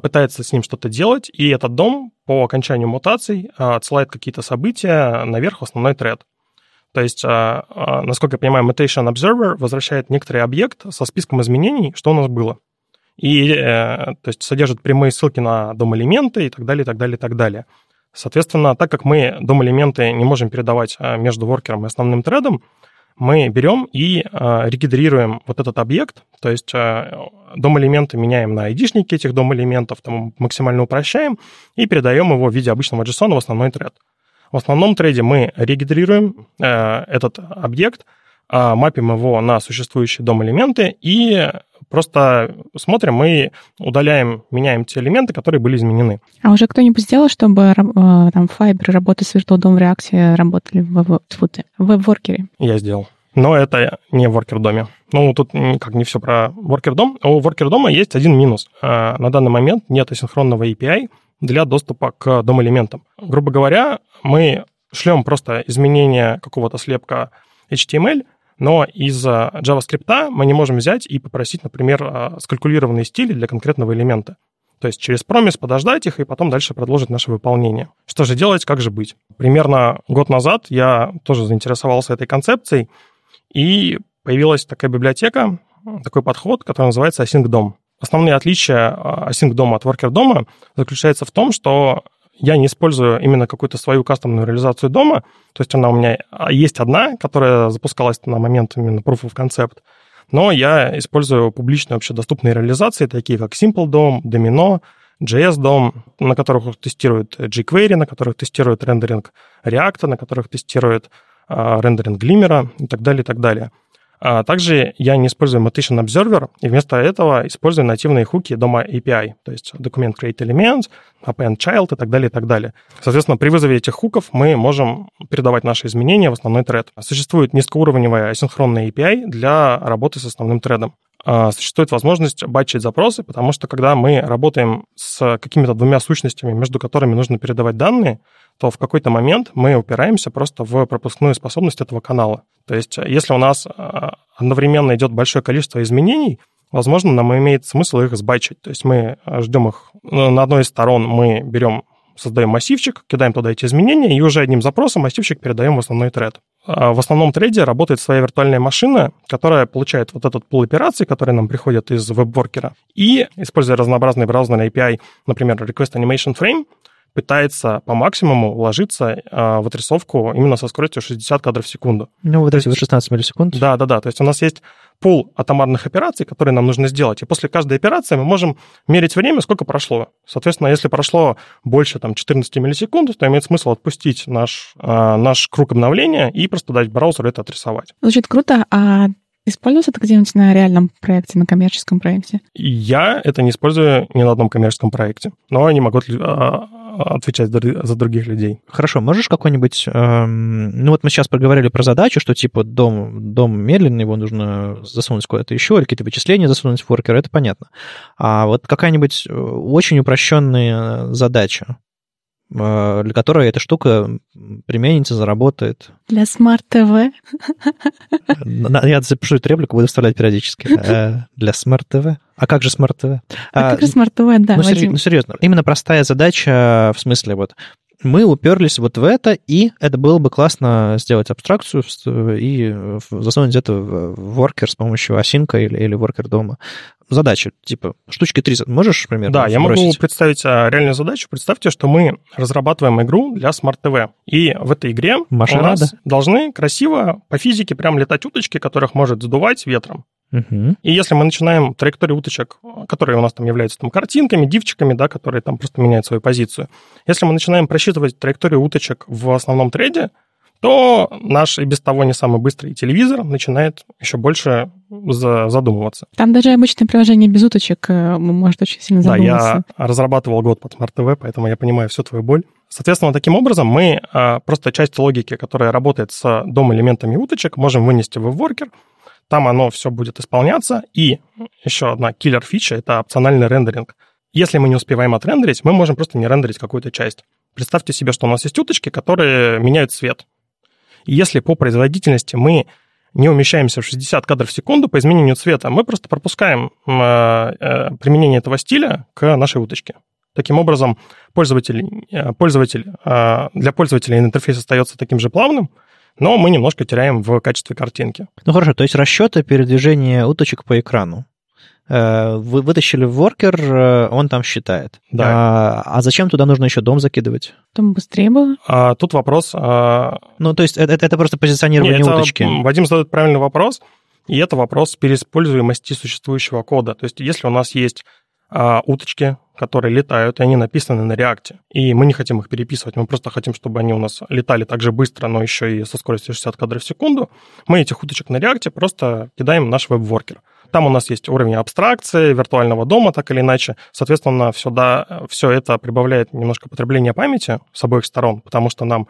S3: пытается с ним что-то делать, и этот дом по окончанию мутаций а, отсылает какие-то события наверх в основной тред. То есть, а, насколько я понимаю, Mutation Observer возвращает некоторый объект со списком изменений, что у нас было. И э, то есть содержит прямые ссылки на DOM-элементы и так далее, и так далее, и так далее. Соответственно, так как мы DOM-элементы не можем передавать между воркером и основным тредом, мы берем и э, дегидрируем вот этот объект, то есть э, DOM-элементы меняем на ID-шники этих DOM-элементов, там максимально упрощаем и передаем его в виде обычного JSON в основной тред. В основном треде мы регидрируем э, этот объект, мапим его на существующие DOM-элементы и просто смотрим и удаляем, меняем те элементы, которые были изменены.
S1: А уже кто-нибудь сделал, чтобы э, там Fiber работы с Virtual DOM в React работали в, в веб-воркере?
S3: Я сделал. Но это не в Worker DOM е. Ну, тут никак не все про Worker DOM. У Worker DOM а есть один минус. Э, на данный момент нет асинхронного API для доступа к DOM-элементам. Грубо говоря, мы шлем просто изменение какого-то слепка HTML, но из JavaScript мы не можем взять и попросить, например, э, скалькулированные стили для конкретного элемента. То есть через промис подождать их и потом дальше продолжить наше выполнение. Что же делать, как же быть? Примерно год назад я тоже заинтересовался этой концепцией, и появилась такая библиотека, такой подход, который называется Async DOM. Основные отличия а, Async DOM от Worker DOM заключается в том, что я не использую именно какую-то свою кастомную реализацию дома, то есть она у меня а, есть одна, которая запускалась на момент именно Proof of Concept, но я использую публичные общедоступные реализации, такие как Simple DOM, Domino, JS DOM, на которых тестируют jQuery, на которых тестируют рендеринг React, на которых тестируют а, рендеринг Glimmer и так далее, и так далее. А также я не использую Mutation Observer, и вместо этого использую нативные хуки дома API, то есть Document Create Element, Append Child и так далее, и так далее. Соответственно, при вызове этих хуков мы можем передавать наши изменения в основной тред. Существует низкоуровневая асинхронная API для работы с основным тредом. А, существует возможность батчить запросы, потому что когда мы работаем с какими-то двумя сущностями, между которыми нужно передавать данные, то в какой-то момент мы упираемся просто в пропускную способность этого канала. То есть если у нас а, одновременно идет большое количество изменений, возможно, нам имеет смысл их сбачить. То есть мы ждем их ну, на одной из сторон, мы берем создаем массивчик, кидаем туда эти изменения, и уже одним запросом массивчик передаем в основной тред. В основном трейде работает своя виртуальная машина, которая получает вот этот пул операций, которые нам приходят из веб-воркера, и, используя разнообразные браузерные API, например, Request Animation Frame, пытается по максимуму вложиться а, в отрисовку именно со скоростью 60 кадров в секунду.
S2: Ну, вот эти 16 миллисекунд.
S3: Да, да, да. То есть у нас есть пул атомарных операций, которые нам нужно сделать, и после каждой операции мы можем мерить время, сколько прошло. Соответственно, если прошло больше там, 14 миллисекунд, то имеет смысл отпустить наш, а, наш круг обновления и просто дать браузеру это отрисовать.
S1: Звучит круто, а Используется это где-нибудь на реальном проекте, на коммерческом проекте?
S3: Я это не использую ни на одном коммерческом проекте, но они могут а, отвечать за других людей.
S2: Хорошо, можешь какой-нибудь... Эм, ну вот мы сейчас проговорили про задачу, что типа DOM, DOM медленный, его нужно засунуть куда-то еще, или какие-то вычисления засунуть в воркер, это понятно. А вот какая-нибудь э, очень упрощенная задача, э, для которой эта штука применится, заработает.
S1: Для смарт-ТВ?
S2: Я запишу эту реплику, буду вставлять периодически. Э, для смарт-ТВ? А как же смарт-ТВ?
S1: А, а как же смарт-ТВ, да,
S2: ну, сери- ну, серьезно. Именно простая задача, в смысле, вот, мы уперлись вот в это, и это было бы классно сделать абстракцию и засунуть это в worker с помощью осинка или, или worker дома. Задача, типа, штучки 30. Можешь примерно
S3: Да, я могу представить а, реальную задачу. Представьте, что мы разрабатываем игру для Smart TV. И в этой игре Машина, у нас да? должны красиво по физике прям летать уточки, которых может задувать ветром. Угу. И если мы начинаем траекторию уточек, которые у нас там являются там картинками, дивчиками, да, которые там просто меняют свою позицию, если мы начинаем просчитывать траекторию уточек в основном треде, то наш и без того не самый быстрый телевизор начинает еще больше задумываться.
S1: Там даже обычное приложение без уточек э, может очень сильно задумываться.
S3: Да, я разрабатывал год под Smart TV, поэтому я понимаю всю твою боль. Соответственно, таким образом мы а, просто часть логики, которая работает с дом-элементами уточек, можем вынести в WebWorker, там оно все будет исполняться. И еще одна киллер-фича — это опциональный рендеринг. Если мы не успеваем отрендерить, мы можем просто не рендерить какую-то часть. Представьте себе, что у нас есть уточки, которые меняют цвет. Если по производительности мы не умещаемся в 60 кадров в секунду по изменению цвета, мы просто пропускаем э, э, применение этого стиля к нашей уточке. Таким образом, пользователь, э, пользователь, для пользователя интерфейс остается таким же плавным, но мы немножко теряем в качестве картинки.
S2: Ну хорошо, то есть расчеты передвижения уточек по экрану. Э, вы вытащили в воркер, э, он там считает.
S3: Да.
S2: А, а зачем туда нужно еще дом закидывать?
S1: Там быстрее было.
S3: А, тут вопрос... А...
S2: Ну, то есть это, это просто позиционирование Нет, это, уточки.
S3: Вадим задает правильный вопрос, и это вопрос переиспользуемости существующего кода. То есть если у нас есть а, уточки, которые летают, и они написаны на реакте. И мы не хотим их переписывать, мы просто хотим, чтобы они у нас летали так же быстро, но еще и со скоростью 60 кадров в секунду. Мы этих уточек на реакте просто кидаем в наш веб-воркер. Там у нас есть уровень абстракции, виртуального дома, так или иначе. Соответственно, все, да, все это прибавляет немножко потребления памяти с обоих сторон, потому что нам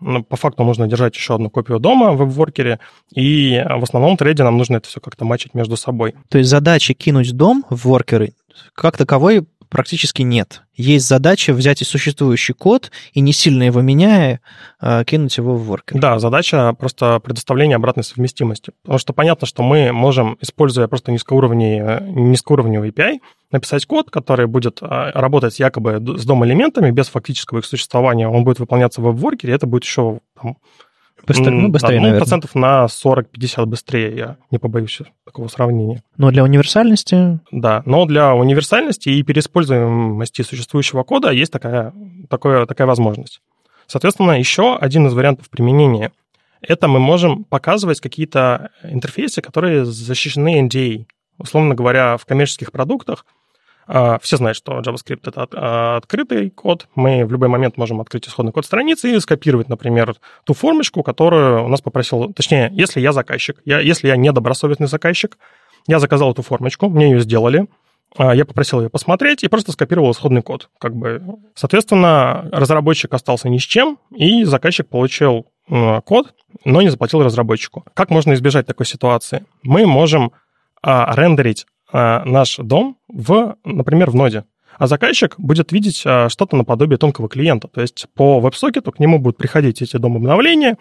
S3: ну, по факту нужно держать еще одну копию дома в веб-воркере, и в основном трейде нам нужно это все как-то мачить между собой.
S2: То есть задача кинуть дом в воркеры как таковой практически нет. Есть задача взять и существующий код и не сильно его меняя, а, кинуть его в worker.
S3: Да, задача просто предоставления обратной совместимости. Потому что понятно, что мы можем, используя просто низкоуровневый, низкоуровневый API, написать код, который будет а, работать якобы с дом-элементами без фактического их существования. Он будет выполняться в веб-воркере, это будет еще там,
S2: Быстро, ну, быстрее,
S3: да, ну,
S2: наверное.
S3: процентов на 40-50 быстрее, я не побоюсь такого сравнения.
S2: Но для универсальности...
S3: Да, но для универсальности и переиспользуемости существующего кода есть такая, такое, такая возможность. Соответственно, еще один из вариантов применения – это мы можем показывать какие-то интерфейсы, которые защищены NDA. Условно говоря, в коммерческих продуктах все знают, что JavaScript — это а, открытый код. Мы в любой момент можем открыть исходный код страницы и скопировать, например, ту формочку, которую у нас попросил... Точнее, если я заказчик, я, если я недобросовестный заказчик, я заказал эту формочку, мне ее сделали, а, я попросил ее посмотреть и просто скопировал исходный код. Как бы. Соответственно, разработчик остался ни с чем, и заказчик получил код, но не заплатил разработчику. Как можно избежать такой ситуации? Мы можем рендерить а, наш дом в, например, в ноде. А заказчик будет видеть а, что-то наподобие тонкого клиента. То есть по веб-сокету к нему будут приходить эти дом-обновления,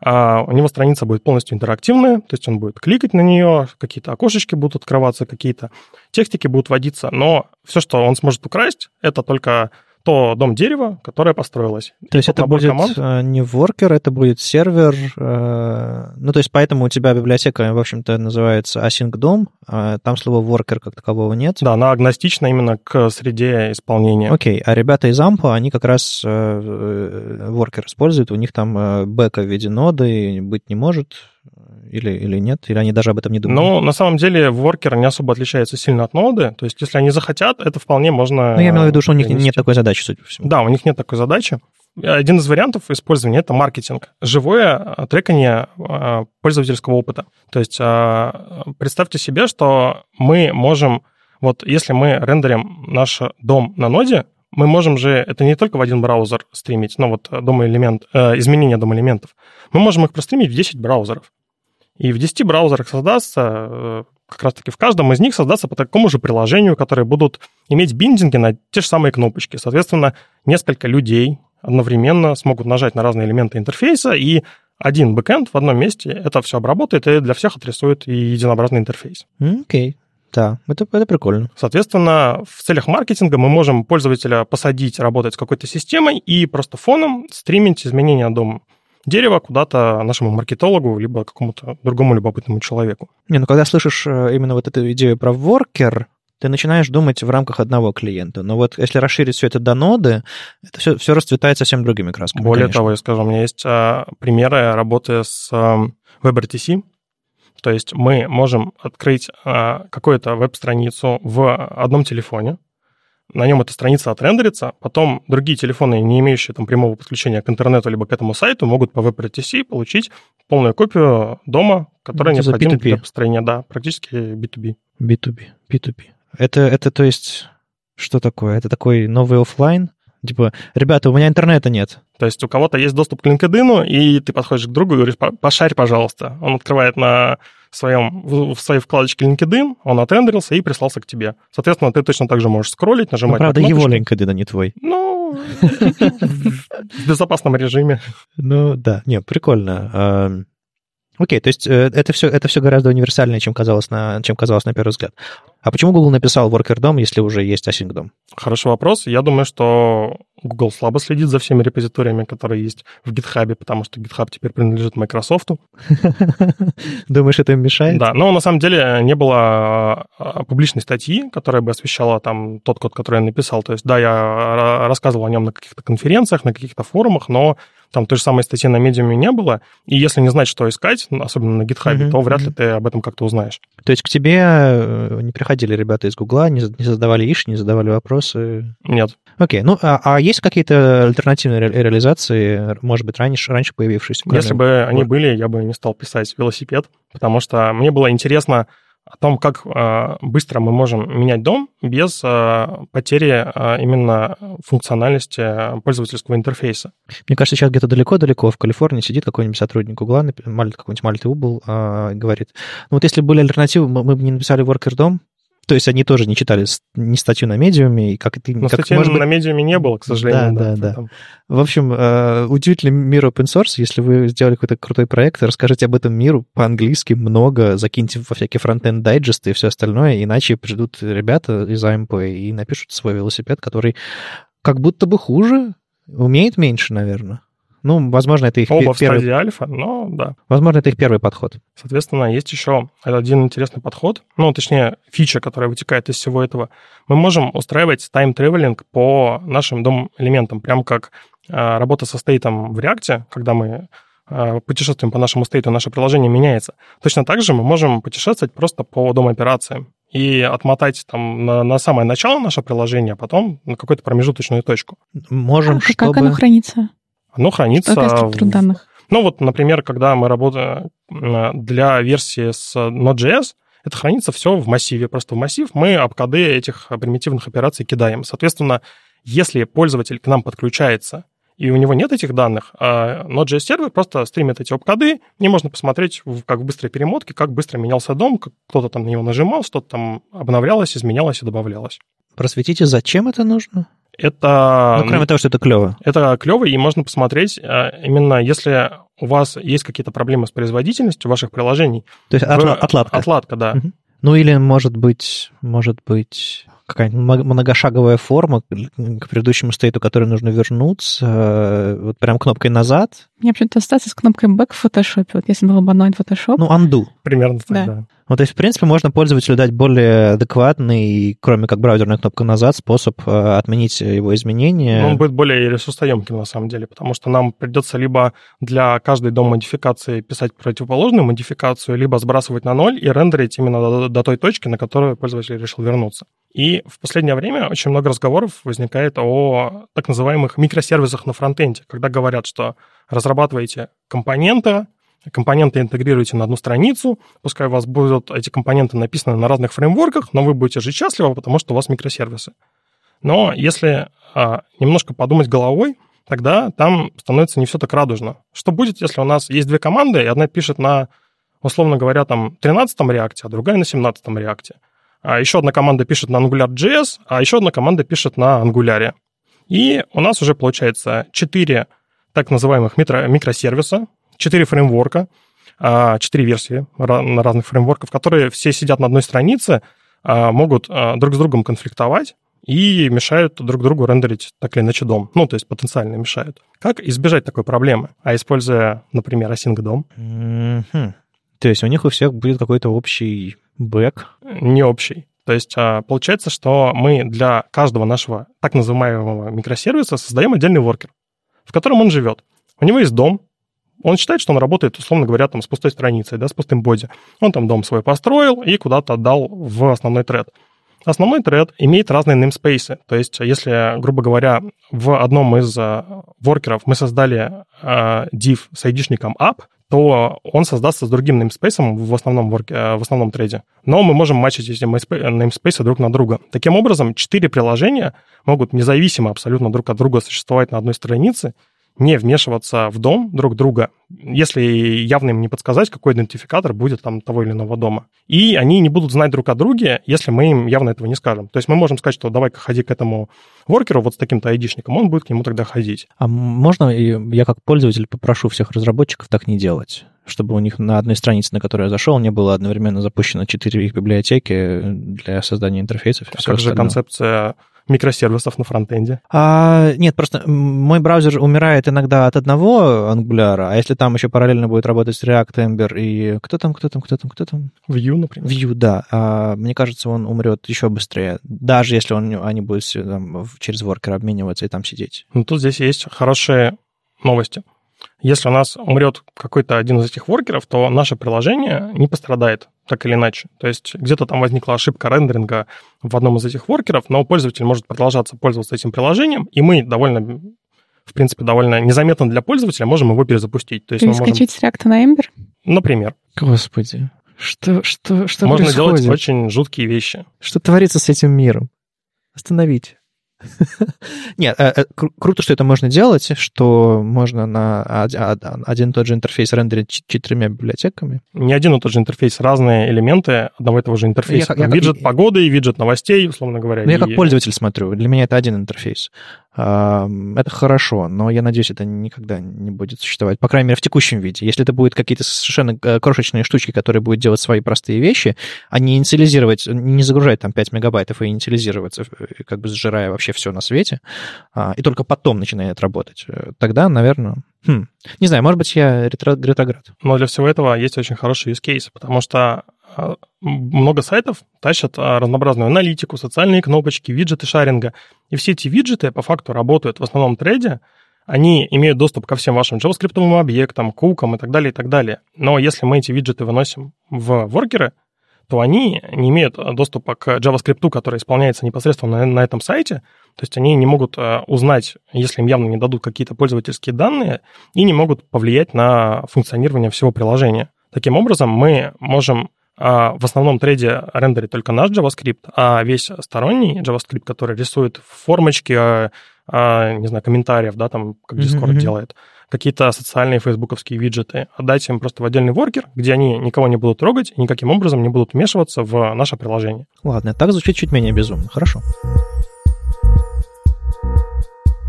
S3: а у него страница будет полностью интерактивная, то есть он будет кликать на нее, какие-то окошечки будут открываться, какие-то текстики будут вводиться, но все, что он сможет украсть, это только то дом дерева, которое построилось.
S2: То есть это будет команд... Э, не воркер, это будет сервер. Э, ну, то есть поэтому у тебя библиотека, в общем-то, называется async дом, а там слова worker как такового нет.
S3: Да, она агностична именно к среде исполнения.
S2: Окей, а ребята из AMP, они как раз э, используют, у них там бэка в виде ноды быть не может, или, или нет? Или они даже об этом не думают?
S3: Ну, на самом деле, воркер не особо отличается сильно от ноды. То есть, если они захотят, это вполне можно...
S2: Ну, я имею в виду, что у них нет такой задачи, судя по всему.
S3: Да, у них нет такой задачи. Один из вариантов использования – это маркетинг. Живое трекание а, пользовательского опыта. То есть, а, представьте себе, что мы можем... Вот если мы рендерим наш дом на ноде, мы можем же это не только в один браузер стримить, но вот дом элемент, э, изменения дом элементов. Мы можем их простримить в 10 браузеров. И в 10 браузерах создастся, э, как раз-таки в каждом из них создастся по такому же приложению, которые будут иметь биндинги на те же самые кнопочки. Соответственно, несколько людей одновременно смогут нажать на разные элементы интерфейса, и один бэкэнд в одном месте это все обработает и для всех отрисует единообразный интерфейс.
S2: Окей. Okay. Да, это, это прикольно.
S3: Соответственно, в целях маркетинга мы можем пользователя посадить работать с какой-то системой и просто фоном стримить изменения дома дерево куда-то нашему маркетологу, либо какому-то другому любопытному человеку.
S2: Не, ну когда слышишь э, именно вот эту идею про воркер, ты начинаешь думать в рамках одного клиента. Но вот если расширить все это до ноды, это все, все расцветает совсем другими красками.
S3: Более конечно. того, я скажу, у меня есть а, примеры работы с а, WebRTC. То есть мы можем открыть а, какую-то веб-страницу в одном телефоне, на нем эта страница отрендерится, потом другие телефоны, не имеющие там прямого подключения к интернету либо к этому сайту, могут по WebRTC получить полную копию дома, которая это необходима для построения, да, практически B2B.
S2: B2B, B2B. Это, это то есть, что такое? Это такой новый офлайн? Типа, ребята, у меня интернета нет.
S3: То есть у кого-то есть доступ к LinkedIn, и ты подходишь к другу и говоришь, пошарь, пожалуйста. Он открывает на своем, в своей вкладочке LinkedIn, он отрендерился и прислался к тебе. Соответственно, ты точно так же можешь скроллить, нажимать
S2: ну, правда, его LinkedIn, а не твой.
S3: Ну, в безопасном режиме.
S2: Ну, да, не, прикольно. Окей, то есть э, это все, это все гораздо универсальнее, чем казалось, на, чем казалось на первый взгляд. А почему Google написал Worker DOM, если уже есть Async DOM?
S3: Хороший вопрос. Я думаю, что Google слабо следит за всеми репозиториями, которые есть в GitHub, потому что GitHub теперь принадлежит Microsoft.
S2: Думаешь, это им мешает?
S3: Да, но на самом деле не было а, публичной статьи, которая бы освещала там тот код, который я написал. То есть, да, я рассказывал о нем на каких-то конференциях, на каких-то форумах, но там той же самой статьи на медиуме не было, и если не знать, что искать, особенно на GitHub, mm-hmm. то вряд ли ты об этом как-то узнаешь.
S2: То есть к тебе э, не приходили ребята из Гугла, не, не задавали иш, не задавали вопросы?
S3: Нет.
S2: Окей, ну а, а есть какие-то альтернативные ре- реализации, может быть, раньше, раньше появившиеся?
S3: Если бы они были, я бы не стал писать велосипед, потому что мне было интересно о том, как э, быстро мы можем менять дом без э, потери э, именно функциональности пользовательского интерфейса.
S2: Мне кажется, сейчас где-то далеко-далеко в Калифорнии сидит какой-нибудь сотрудник Гугла, какой-нибудь Мальты Убл, говорит, ну вот если были альтернативы, мы бы не написали Worker дом, то есть они тоже не читали ни статью на медиуме, и как ты...
S3: Но
S2: как,
S3: статьи может на медиуме не было, к сожалению.
S2: Да, да, да. В общем, э, удивительный мир open source. Если вы сделали какой-то крутой проект, расскажите об этом миру по-английски много, закиньте во всякие фронтенд дайджесты и все остальное, иначе придут ребята из AMP и напишут свой велосипед, который как будто бы хуже, умеет меньше, наверное. Ну, возможно, это их
S3: Оба
S2: пе-
S3: в
S2: первый...
S3: стадии альфа, но да.
S2: Возможно, это их первый подход.
S3: Соответственно, есть еще один интересный подход, ну, точнее, фича, которая вытекает из всего этого. Мы можем устраивать тайм-тревелинг по нашим дом-элементам, прям как а, работа со стейтом в React, когда мы а, путешествуем по нашему стейту, наше приложение меняется. Точно так же мы можем путешествовать просто по дом-операциям и отмотать там на, на самое начало наше приложение, а потом на какую-то промежуточную точку.
S2: Можем,
S1: Как,
S2: чтобы...
S1: как оно хранится?
S3: Оно хранится...
S1: Какая структура
S3: в-
S1: данных?
S3: Ну вот, например, когда мы работаем для версии с Node.js, это хранится все в массиве. Просто в массив мы обкады этих примитивных операций кидаем. Соответственно, если пользователь к нам подключается, и у него нет этих данных, а Node.js сервер просто стримит эти обкады, и можно посмотреть, как в быстрой перемотке, как быстро менялся дом, как кто-то там на него нажимал, что-то там обновлялось, изменялось и добавлялось.
S2: Просветите, зачем это нужно?
S3: Это...
S2: ну, кроме того, что это клево.
S3: Это клево, и можно посмотреть, э, именно если у вас есть какие-то проблемы с производительностью ваших приложений.
S2: То есть отла- отладка.
S3: Отладка, да.
S2: Мгм. Ну или, может быть, может быть, какая-нибудь многошаговая форма к предыдущему стейту, который нужно вернуться, э, вот прям кнопкой назад.
S1: Меня почему-то ассоциация с кнопкой Back в Photoshop. Вот если был бы Anoint Photoshop,
S2: Ну, undo.
S3: Примерно так,
S1: Да.
S3: да.
S2: Ну, то есть, в принципе, можно пользователю дать более адекватный, кроме как браузерная кнопка назад, способ э, отменить его изменения.
S3: Он будет более ресурсоемким на самом деле, потому что нам придется либо для каждой дом модификации писать противоположную модификацию, либо сбрасывать на ноль и рендерить именно до, до той точки, на которую пользователь решил вернуться. И в последнее время очень много разговоров возникает о так называемых микросервисах на фронтенде, когда говорят, что разрабатываете компоненты, компоненты интегрируете на одну страницу, пускай у вас будут эти компоненты написаны на разных фреймворках, но вы будете жить счастливо, потому что у вас микросервисы. Но если а, немножко подумать головой, тогда там становится не все так радужно. Что будет, если у нас есть две команды, и одна пишет на, условно говоря, там 13-м реакте, а другая на 17-м реакте. А еще одна команда пишет на Angular.js, а еще одна команда пишет на Angular. И у нас уже получается 4 так называемых микро- микросервиса, 4 фреймворка, 4 версии ра- на разных фреймворков, которые все сидят на одной странице, а, могут а, друг с другом конфликтовать и мешают друг другу рендерить так или иначе дом. Ну, то есть потенциально мешают. Как избежать такой проблемы? А используя, например, async дом,
S2: Мгм. То есть у них у всех будет какой-то общий бэк.
S3: не общий. То есть а, получается, что мы для каждого нашего так называемого микросервиса создаем отдельный воркер, в котором он живет. У него есть дом, он считает, что он работает, условно говоря, там, с пустой страницей, да, с пустым боди. Он там дом свой построил и куда-то отдал в основной тред. Основной тред имеет разные namespace. То есть, если, грубо говоря, в одном из а, воркеров мы создали а, div с айдишником app, то он создастся с другим namespace в основном, ворке, э, в основном треде. Но мы можем матчить эти namespace друг на друга. Таким образом, четыре приложения могут независимо абсолютно друг от друга существовать на одной странице, не вмешиваться в дом друг друга, если явно им не подсказать, какой идентификатор будет там того или иного дома. И они не будут знать друг о друге, если мы им явно этого не скажем. То есть мы можем сказать, что давай-ка ходи к этому воркеру вот с таким-то айдишником, он будет к нему тогда ходить.
S2: А можно я как пользователь попрошу всех разработчиков так не делать? Чтобы у них на одной странице, на которую я зашел, не было одновременно запущено четыре их библиотеки для создания интерфейсов.
S3: А как же концепция микросервисов на фронтенде?
S2: А, нет, просто мой браузер умирает иногда от одного Angular, а если там еще параллельно будет работать React, Ember и кто там, кто там, кто там, кто там?
S3: Vue, например.
S2: Vue, да. А, мне кажется, он умрет еще быстрее, даже если он, они будут там через воркер обмениваться и там сидеть.
S3: Но тут здесь есть хорошие новости. Если у нас умрет какой-то один из этих воркеров, то наше приложение не пострадает, так или иначе. То есть где-то там возникла ошибка рендеринга в одном из этих воркеров, но пользователь может продолжаться пользоваться этим приложением, и мы довольно, в принципе, довольно незаметно для пользователя можем его перезапустить. То есть мы можем,
S1: Перескочить с React на Ember?
S3: например,
S2: Господи, что, что, что
S3: можно
S2: происходит?
S3: делать очень жуткие вещи.
S2: Что творится с этим миром? Остановите. Нет, э, э, кру- круто, что это можно делать, что можно на од- од- один и тот же интерфейс рендерить четырьмя библиотеками.
S3: Не один и тот же интерфейс, разные элементы одного и того же интерфейса.
S2: Я я
S3: виджет погоды, виджет новостей, условно говоря.
S2: Ну, я
S3: и-
S2: как пользователь смотрю, для меня это один интерфейс. Это хорошо, но я надеюсь, это никогда не будет существовать, по крайней мере, в текущем виде. Если это будут какие-то совершенно э, крошечные штучки, которые будут делать свои простые вещи, а не инициализировать, не загружать там 5 мегабайтов и инициализироваться, э, как бы сжирая вообще все на свете, а, и только потом начинает работать, э, тогда, наверное, Хм. Не знаю, может быть, я ретро- ретроград.
S3: Но для всего этого есть очень хороший use case, потому что много сайтов тащат а, разнообразную аналитику, социальные кнопочки, виджеты шаринга. И все эти виджеты по факту работают в основном трейде, они имеют доступ ко всем вашим JavaScript объектам, кукам и так далее, и так далее. Но если мы эти виджеты выносим в воркеры, то они не имеют доступа к JavaScript, который исполняется непосредственно на, на этом сайте, то есть они не могут э, узнать, если им явно не дадут какие-то пользовательские данные, и не могут повлиять на функционирование всего приложения. Таким образом, мы можем а, в основном трейде рендерить только наш JavaScript, а весь сторонний JavaScript, который рисует формочки, а, а, не знаю, комментариев, да, там, как Discord mm-hmm. делает, какие-то социальные фейсбуковские виджеты, отдать им просто в отдельный воркер, где они никого не будут трогать и никаким образом не будут вмешиваться в наше приложение.
S2: Ладно, так звучит чуть менее безумно. Хорошо.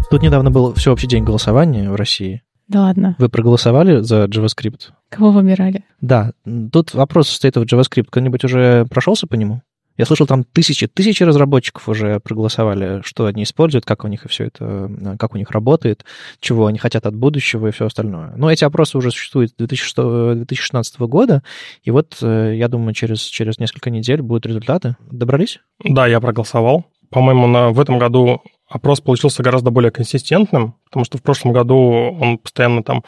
S2: Тут недавно был всеобщий день голосования в России.
S1: Да ладно.
S2: Вы проголосовали за JavaScript?
S1: Кого выбирали?
S2: Да. Тут вопрос стоит в JavaScript. Кто-нибудь уже прошелся по нему? Я слышал, там тысячи, тысячи разработчиков уже проголосовали, что они используют, как у них и все это, как у них работает, чего они хотят от будущего и все остальное. Но эти опросы уже существуют с 2016 года, и вот, э, я думаю, через, через несколько недель будут результаты. Добрались?
S3: Да, я проголосовал. По-моему, на, в этом году опрос получился гораздо более консистентным, потому что в прошлом году он постоянно там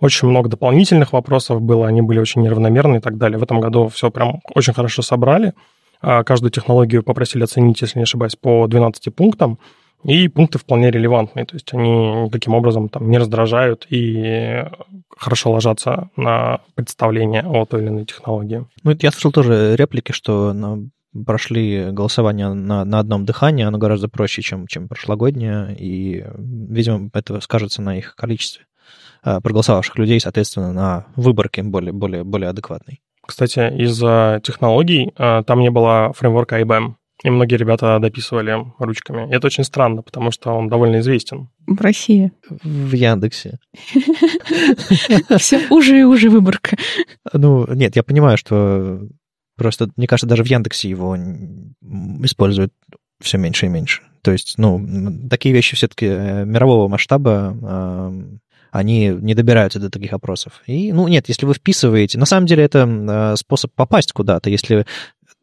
S3: очень много дополнительных вопросов было, они были очень неравномерны и так далее. В этом году все прям очень хорошо собрали. А каждую технологию попросили оценить, если не ошибаюсь, по 12 пунктам, и пункты вполне релевантные, то есть они никаким образом там не раздражают и хорошо ложатся на представление о той или иной технологии.
S2: Ну, я слышал тоже реплики, что прошли голосование на, на одном дыхании, оно гораздо проще, чем, чем прошлогоднее, и, видимо, это скажется на их количестве а, проголосовавших людей, соответственно, на выборке более, более, более адекватной.
S3: Кстати, из-за технологий а, там не было фреймворка IBM, и многие ребята дописывали ручками. И это очень странно, потому что он довольно известен.
S1: В России.
S2: В Яндексе.
S1: Все уже и уже выборка.
S2: Ну, нет, я понимаю, что Просто, мне кажется, даже в Яндексе его используют все меньше и меньше. То есть, ну, такие вещи все-таки э, мирового масштаба, они не добираются до таких опросов. И, ну, нет, если вы вписываете... На самом деле это э, способ попасть куда-то. Если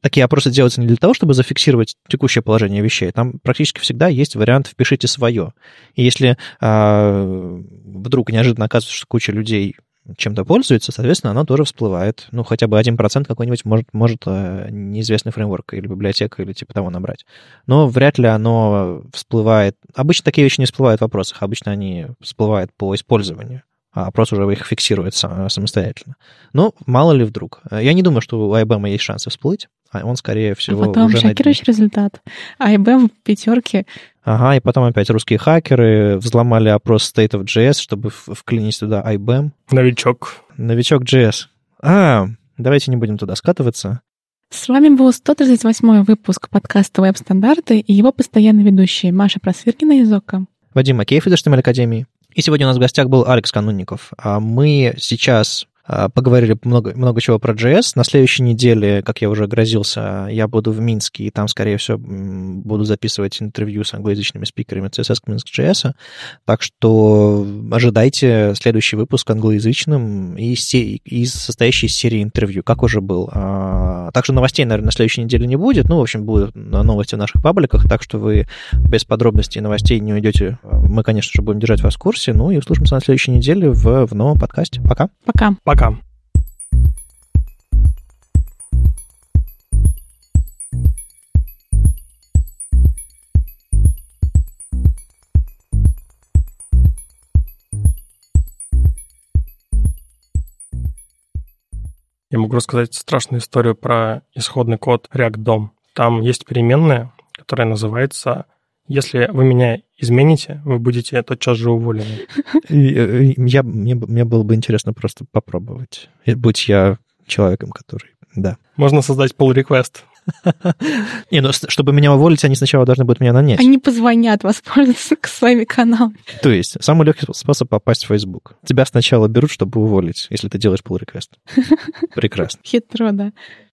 S2: такие опросы делаются не для того, чтобы зафиксировать текущее положение вещей. Там практически всегда есть вариант «впишите свое». И если а, вдруг неожиданно оказывается, что куча людей чем-то пользуется, соответственно, оно тоже всплывает. Ну, хотя бы 1% какой-нибудь может, может э, неизвестный фреймворк или библиотека или типа того набрать. Но вряд ли оно всплывает... Обычно такие вещи не всплывают в вопросах, обычно они всплывают по использованию а опрос уже их фиксирует сам, самостоятельно. Но мало ли вдруг. Я не думаю, что у IBM есть шансы всплыть, а он, скорее всего,
S1: а потом
S2: уже
S1: шокирующий результат. IBM в пятерке
S2: Ага, и потом опять русские хакеры взломали опрос State of JS, чтобы вклинить туда IBM.
S3: Новичок.
S2: Новичок JS. А, давайте не будем туда скатываться.
S1: С вами был 138 выпуск подкаста «Веб-стандарты» и его постоянный ведущий Маша Просвиркина из ОКО.
S2: Вадим Макеев из HTML Академии. И сегодня у нас в гостях был Алекс Канунников. А мы сейчас а, поговорили много, много чего про JS. На следующей неделе, как я уже грозился, я буду в Минске, и там, скорее всего, буду записывать интервью с англоязычными спикерами CSS Minsk.js. Так что ожидайте следующий выпуск англоязычным и, и состоящий из серии интервью, как уже был. А, так что новостей, наверное, на следующей неделе не будет. Ну, в общем, будут новости в наших пабликах, так что вы без подробностей новостей не уйдете. Мы, конечно же, будем держать вас в курсе. Ну и услышимся на следующей неделе в, в новом подкасте. Пока.
S1: Пока.
S3: Пока. Пока. Я могу рассказать страшную историю про исходный код React DOM. Там есть переменная, которая называется «Если вы меня измените, вы будете тотчас же уволены.
S2: Э, я, мне, мне было бы интересно просто попробовать, будь я человеком, который... Да.
S3: Можно создать pull request.
S2: Не, ну чтобы меня уволить, они сначала должны будут меня нанять.
S1: Они позвонят, воспользоваться к своими каналами.
S2: То есть, самый легкий способ попасть в Facebook. Тебя сначала берут, чтобы уволить, если ты делаешь pull request. Прекрасно.
S1: Хитро, да.